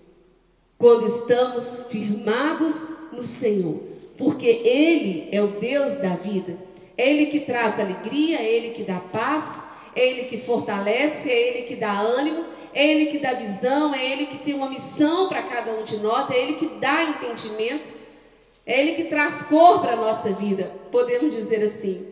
quando estamos firmados no Senhor, porque Ele é o Deus da vida, Ele que traz alegria, Ele que dá paz, Ele que fortalece, é Ele que dá ânimo, é Ele que dá visão, é Ele que tem uma missão para cada um de nós, é Ele que dá entendimento, é Ele que traz cor para a nossa vida, podemos dizer assim.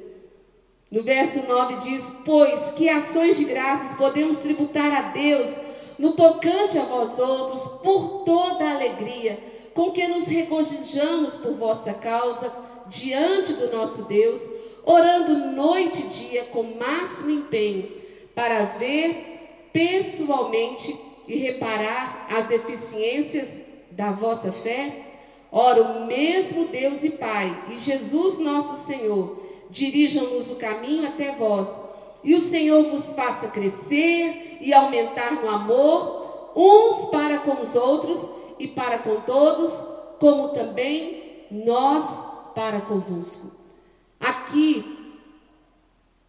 No verso 9 diz: Pois que ações de graças podemos tributar a Deus no tocante a vós outros, por toda a alegria com que nos regozijamos por vossa causa diante do nosso Deus, orando noite e dia com máximo empenho, para ver pessoalmente e reparar as deficiências da vossa fé? Ora, o mesmo Deus e Pai e Jesus nosso Senhor dirijam-nos o caminho até vós, e o Senhor vos faça crescer e aumentar no amor, uns para com os outros e para com todos, como também nós para convosco. Aqui,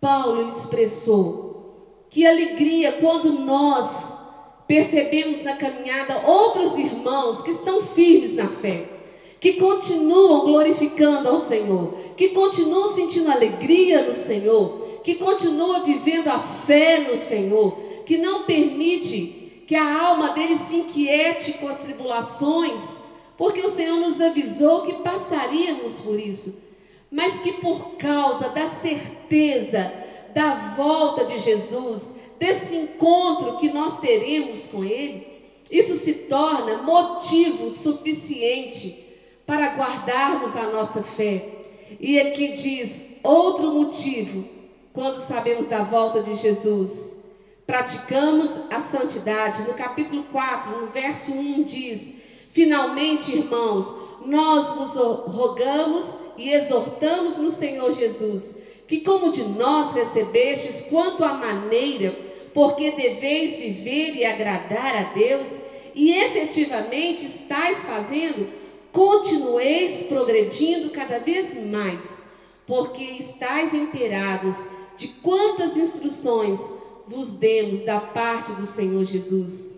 Paulo expressou que alegria quando nós percebemos na caminhada outros irmãos que estão firmes na fé que continuam glorificando ao Senhor, que continuam sentindo alegria no Senhor, que continuam vivendo a fé no Senhor, que não permite que a alma deles se inquiete com as tribulações, porque o Senhor nos avisou que passaríamos por isso, mas que por causa da certeza da volta de Jesus, desse encontro que nós teremos com Ele, isso se torna motivo suficiente para guardarmos a nossa fé. E aqui diz outro motivo, quando sabemos da volta de Jesus. Praticamos a santidade. No capítulo 4, no verso 1 diz: Finalmente, irmãos, nós vos rogamos e exortamos no Senhor Jesus, que como de nós recebestes quanto à maneira, porque deveis viver e agradar a Deus, e efetivamente estáis fazendo, continueis progredindo cada vez mais, porque estáis inteirados de quantas instruções vos demos da parte do Senhor Jesus.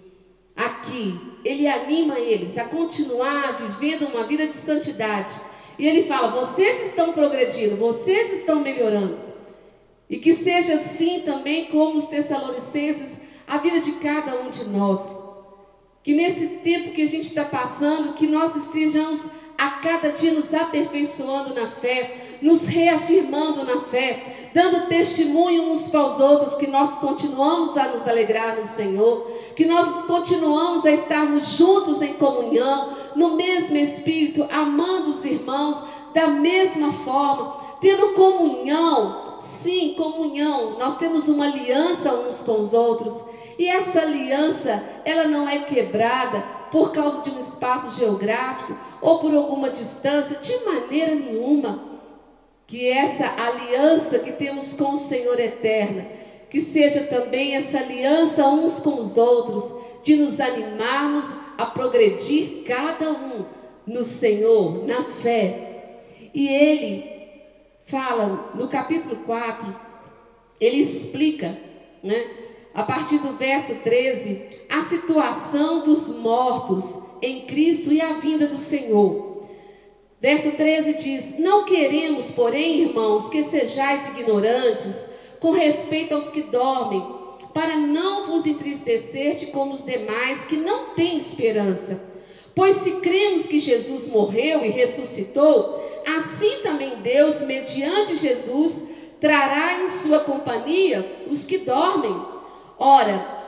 Aqui, ele anima eles a continuar vivendo uma vida de santidade. E ele fala: vocês estão progredindo, vocês estão melhorando. E que seja assim também como os Tessalonicenses, a vida de cada um de nós. Que nesse tempo que a gente está passando, que nós estejamos a cada dia nos aperfeiçoando na fé, nos reafirmando na fé, dando testemunho uns para os outros que nós continuamos a nos alegrar no Senhor, que nós continuamos a estarmos juntos em comunhão, no mesmo espírito, amando os irmãos da mesma forma, tendo comunhão, sim, comunhão. Nós temos uma aliança uns com os outros. E essa aliança, ela não é quebrada por causa de um espaço geográfico ou por alguma distância, de maneira nenhuma. Que essa aliança que temos com o Senhor eterna, que seja também essa aliança uns com os outros, de nos animarmos a progredir cada um no Senhor, na fé. E ele fala no capítulo 4, ele explica, né? a partir do verso 13, a situação dos mortos em Cristo e a vinda do Senhor. Verso 13 diz: Não queremos, porém, irmãos, que sejais ignorantes com respeito aos que dormem, para não vos entristecer de como os demais que não têm esperança. Pois se cremos que Jesus morreu e ressuscitou, assim também Deus, mediante Jesus, trará em sua companhia os que dormem. Ora,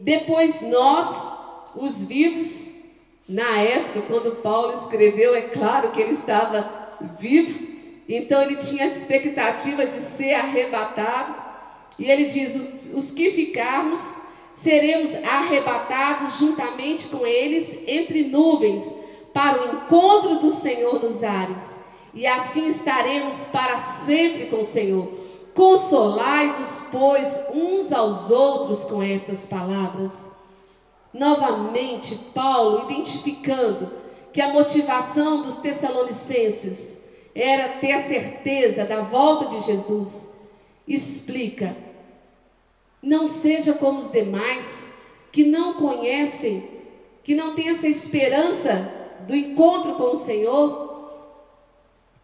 Depois nós, os vivos, na época, quando Paulo escreveu, é claro que ele estava vivo, então ele tinha a expectativa de ser arrebatado. E ele diz: os, que ficarmos, seremos arrebatados juntamente com eles entre nuvens, para o encontro do Senhor nos ares. E assim estaremos para sempre com o Senhor. Consolai-vos, pois, uns aos outros com essas palavras. Novamente, Paulo identificando que a motivação dos Tessalonicenses era ter a certeza da volta de Jesus, explica: não seja como os demais que não conhecem, que não têm essa esperança do encontro com o Senhor,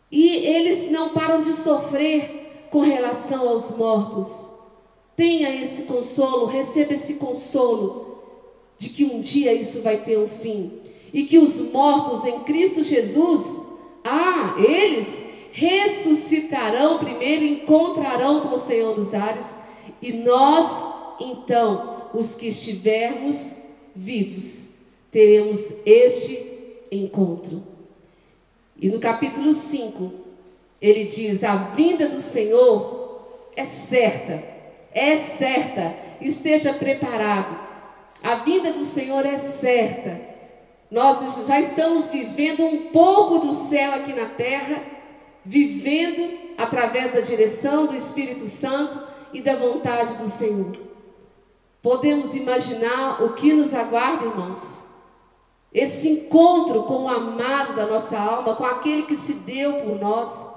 e eles não param de sofrer com relação aos mortos. Tenha esse consolo, receba esse consolo de que um dia isso vai ter um fim e que os mortos em Cristo Jesus, ah, eles ressuscitarão primeiro, encontrarão com o Senhor nos ares e nós, então, os que estivermos vivos, teremos este encontro. E no capítulo 5, ele diz: a vinda do Senhor é certa, é certa, esteja preparado. A vinda do Senhor é certa. Nós já estamos vivendo um pouco do céu aqui na terra, vivendo através da direção do Espírito Santo e da vontade do Senhor. Podemos imaginar o que nos aguarda, irmãos? Esse encontro com o amado da nossa alma, com aquele que se deu por nós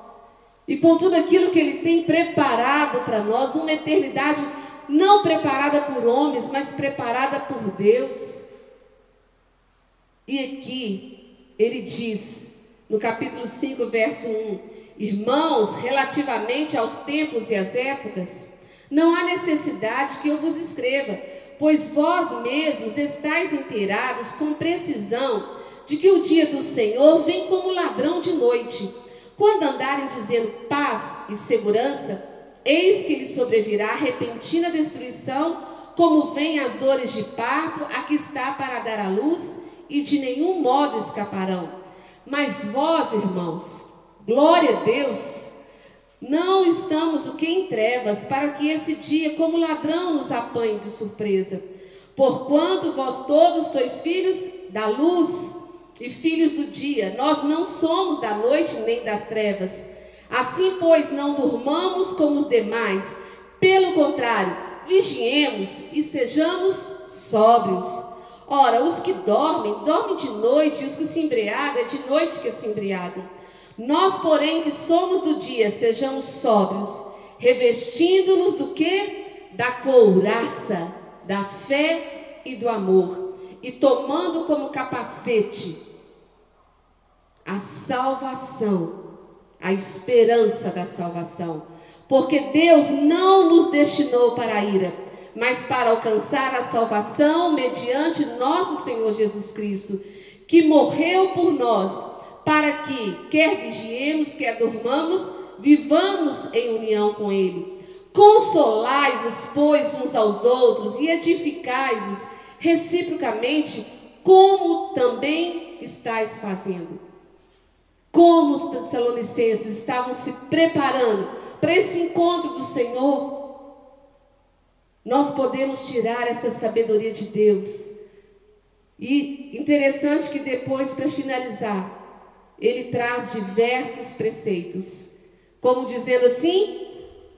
e com tudo aquilo que Ele tem preparado para nós, uma eternidade não preparada por homens, mas preparada por Deus. E aqui ele diz, no capítulo 5, verso 1: Irmãos, relativamente aos tempos e às épocas, não há necessidade que eu vos escreva, pois vós mesmos estáis inteirados com precisão de que o dia do Senhor vem como ladrão de noite. Quando andarem dizendo paz e segurança, eis que lhes sobrevirá repentina destruição, como vêm as dores de parto, a que está para dar à luz, e de nenhum modo escaparão. Mas vós, irmãos, glória a Deus, não estamos o que em trevas, para que esse dia, como ladrão, nos apanhe de surpresa. Porquanto vós todos sois filhos da luz e filhos do dia, nós não somos da noite nem das trevas. Assim, pois, não durmamos como os demais, pelo contrário, vigiemos e sejamos sóbrios. Ora, os que dormem, dormem de noite, e os que se embriagam, é de noite que se embriagam. Nós, porém, que somos do dia, sejamos sóbrios, revestindo-nos do que? Da couraça, da fé e do amor, e tomando como capacete a salvação, a esperança da salvação. Porque Deus não nos destinou para a ira, mas para alcançar a salvação mediante nosso Senhor Jesus Cristo, que morreu por nós para que, quer vigiemos, quer dormamos, vivamos em união com Ele. Consolai-vos, pois, uns aos outros e edificai-vos reciprocamente, como também estáis fazendo. Como os Tessalonicenses estavam se preparando para esse encontro do Senhor, nós podemos tirar essa sabedoria de Deus. E interessante que depois, para finalizar, ele traz diversos preceitos, como dizendo assim: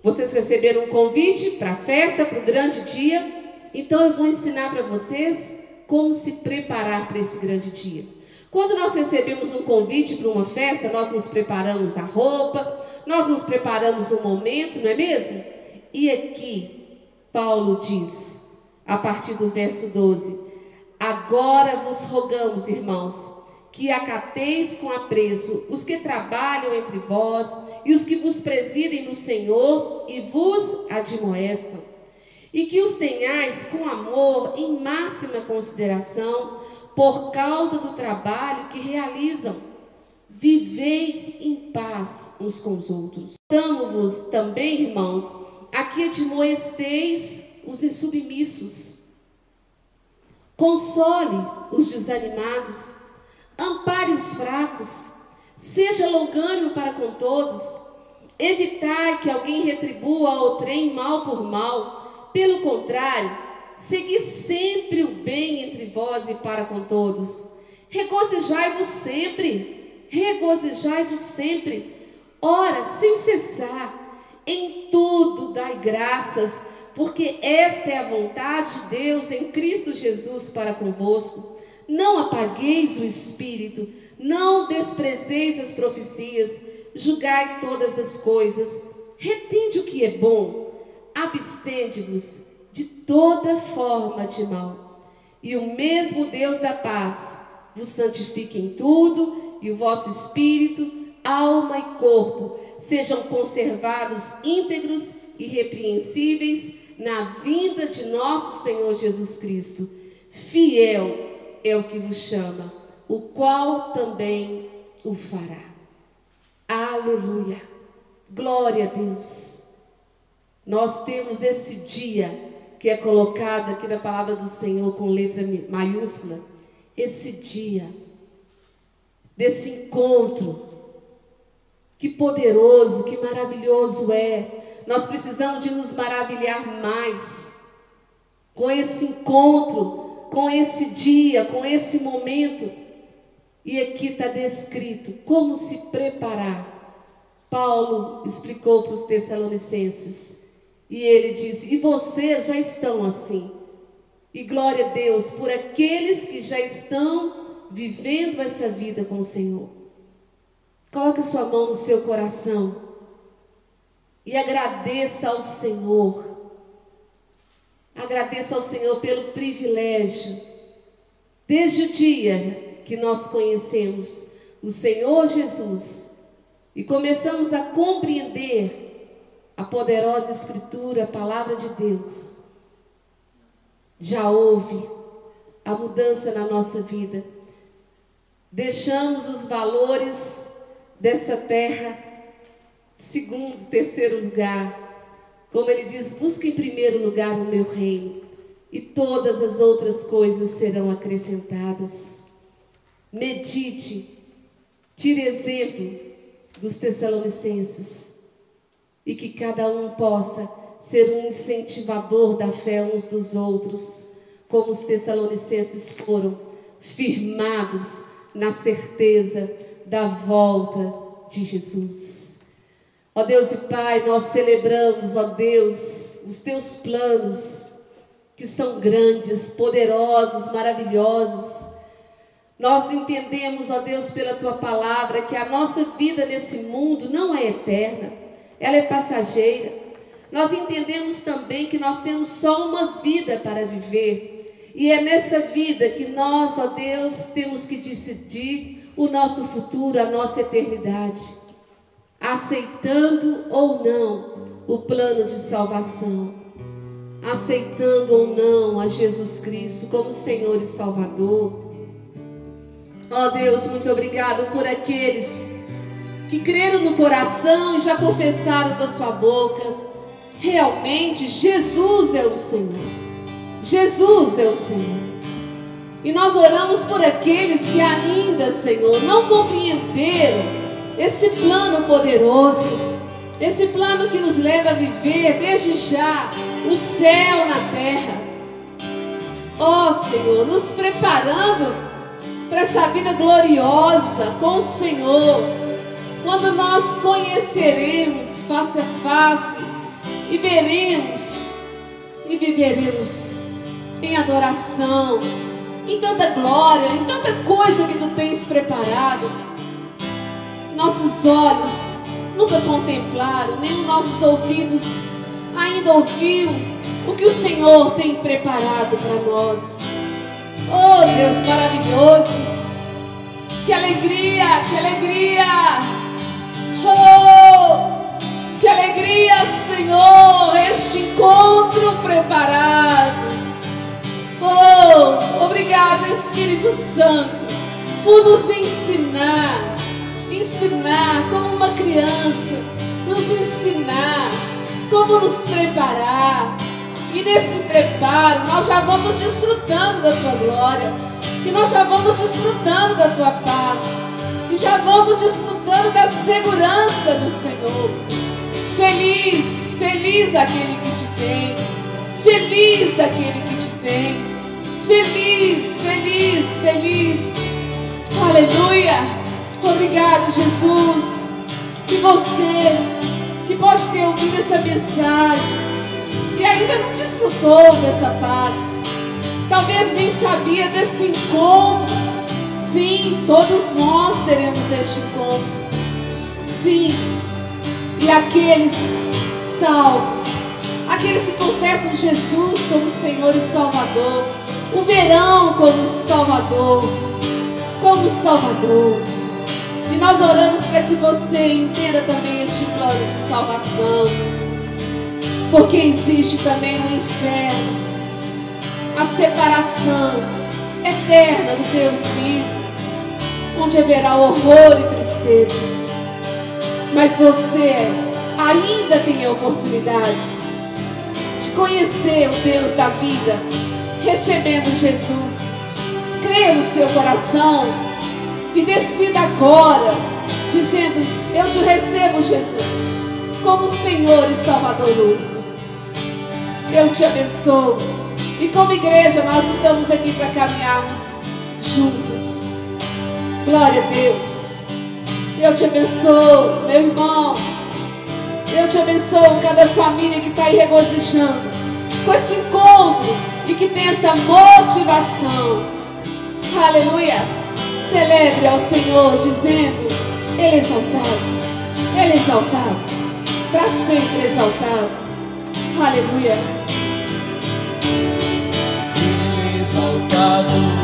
vocês receberam um convite para a festa, para o grande dia, então eu vou ensinar para vocês como se preparar para esse grande dia. Quando nós recebemos um convite para uma festa, nós nos preparamos a roupa, nós nos preparamos o momento, não é mesmo? E aqui, Paulo diz, a partir do verso 12: Agora vos rogamos, irmãos, que acateis com apreço os que trabalham entre vós e os que vos presidem no Senhor e vos admoestam, e que os tenhais com amor em máxima consideração por causa do trabalho que realizam. Vivei em paz uns com os outros. Damos-vos também, irmãos, a que admoesteis os insubmissos. Console os desanimados ampare os fracos, seja longânimo para com todos, evitai que alguém retribua ao trem mal por mal, pelo contrário, segui sempre o bem entre vós e para com todos. Regozijai-vos sempre, regozijai-vos sempre, ora, sem cessar, em tudo dai graças, porque esta é a vontade de Deus em Cristo Jesus para convosco. Não apagueis o espírito, não desprezeis as profecias, julgai todas as coisas, retende o que é bom, abstende-vos de toda forma de mal. E o mesmo Deus da paz vos santifique em tudo, e o vosso espírito, alma e corpo sejam conservados íntegros e repreensíveis na vinda de nosso Senhor Jesus Cristo. Fiel é o que vos chama, o qual também o fará. Aleluia. Glória a Deus. Nós temos esse dia que é colocado aqui na palavra do Senhor com letra maiúscula, esse dia desse encontro. Que poderoso, que maravilhoso é. Nós precisamos de nos maravilhar mais com esse encontro com esse dia, com esse momento. E aqui está descrito como se preparar. Paulo explicou para os Tessalonicenses. E ele disse: E vocês já estão assim. E glória a Deus por aqueles que já estão vivendo essa vida com o Senhor. Coloque sua mão no seu coração e agradeça ao Senhor Agradeço ao Senhor pelo privilégio, desde o dia que nós conhecemos o Senhor Jesus e começamos a compreender a poderosa Escritura, a palavra de Deus. Já houve a mudança na nossa vida. Deixamos os valores dessa terra, segundo, terceiro lugar. Como ele diz, busque em primeiro lugar o meu reino, e todas as outras coisas serão acrescentadas. Medite, tire exemplo dos Tessalonicenses, e que cada um possa ser um incentivador da fé uns dos outros, como os Tessalonicenses foram, firmados na certeza da volta de Jesus. Ó Deus e Pai, nós celebramos, ó Deus, os teus planos, que são grandes, poderosos, maravilhosos. Nós entendemos, ó Deus, pela tua palavra, que a nossa vida nesse mundo não é eterna, ela é passageira. Nós entendemos também que nós temos só uma vida para viver. E é nessa vida que nós, ó Deus, temos que decidir o nosso futuro, a nossa eternidade, aceitando ou não o plano de salvação, aceitando ou não a Jesus Cristo como Senhor e Salvador. Ó Deus, muito obrigado por aqueles que creram no coração e já confessaram com a sua boca. Realmente, Jesus é o Senhor. Jesus é o Senhor. E nós oramos por aqueles que ainda, Senhor, não compreenderam esse plano poderoso, esse plano que nos leva a viver desde já o céu na terra. Ó oh, Senhor, nos preparando para essa vida gloriosa com o Senhor, quando nós conheceremos face a face e veremos e viveremos em adoração em tanta glória, em tanta coisa que tu tens preparado. Nossos olhos nunca contemplaram, nem os nossos ouvidos ainda ouviu o que o Senhor tem preparado para nós. Oh Deus maravilhoso! Que alegria, que alegria! Oh, que alegria, Senhor, este encontro preparado. Oh, obrigado, Espírito Santo, por nos ensinar, ensinar como uma criança, nos ensinar como nos preparar. E nesse preparo, nós já vamos desfrutando da tua glória, e nós já vamos desfrutando da tua paz, e já vamos desfrutando da segurança do Senhor. Feliz, feliz aquele que te tem, feliz aquele que te tem. Feliz, feliz, feliz. Aleluia. Obrigado, Jesus. Que você, que pode ter ouvido essa mensagem e ainda não desfrutou dessa paz, talvez nem sabia desse encontro. Sim, todos nós teremos este encontro. Sim, e aqueles salvos, aqueles que confessam Jesus como Senhor e Salvador, o verão como Salvador, como Salvador. E nós oramos para que você entenda também este plano de salvação, porque existe também o inferno, a separação eterna do Deus vivo, onde haverá horror e tristeza. Mas você ainda tem a oportunidade de conhecer o Deus da vida recebendo Jesus. Creia no seu coração e decida agora, dizendo: Eu te recebo, Jesus, como Senhor e Salvador único. Eu te abençoo. E como igreja, nós estamos aqui para caminharmos juntos. Glória a Deus. Eu te abençoo, meu irmão. Eu te abençoo cada família que está aí regozijando com esse encontro e que tenha essa motivação. Aleluia. Celebre ao Senhor dizendo: Ele é exaltado, Ele é exaltado, para sempre exaltado. Aleluia. Ele é exaltado,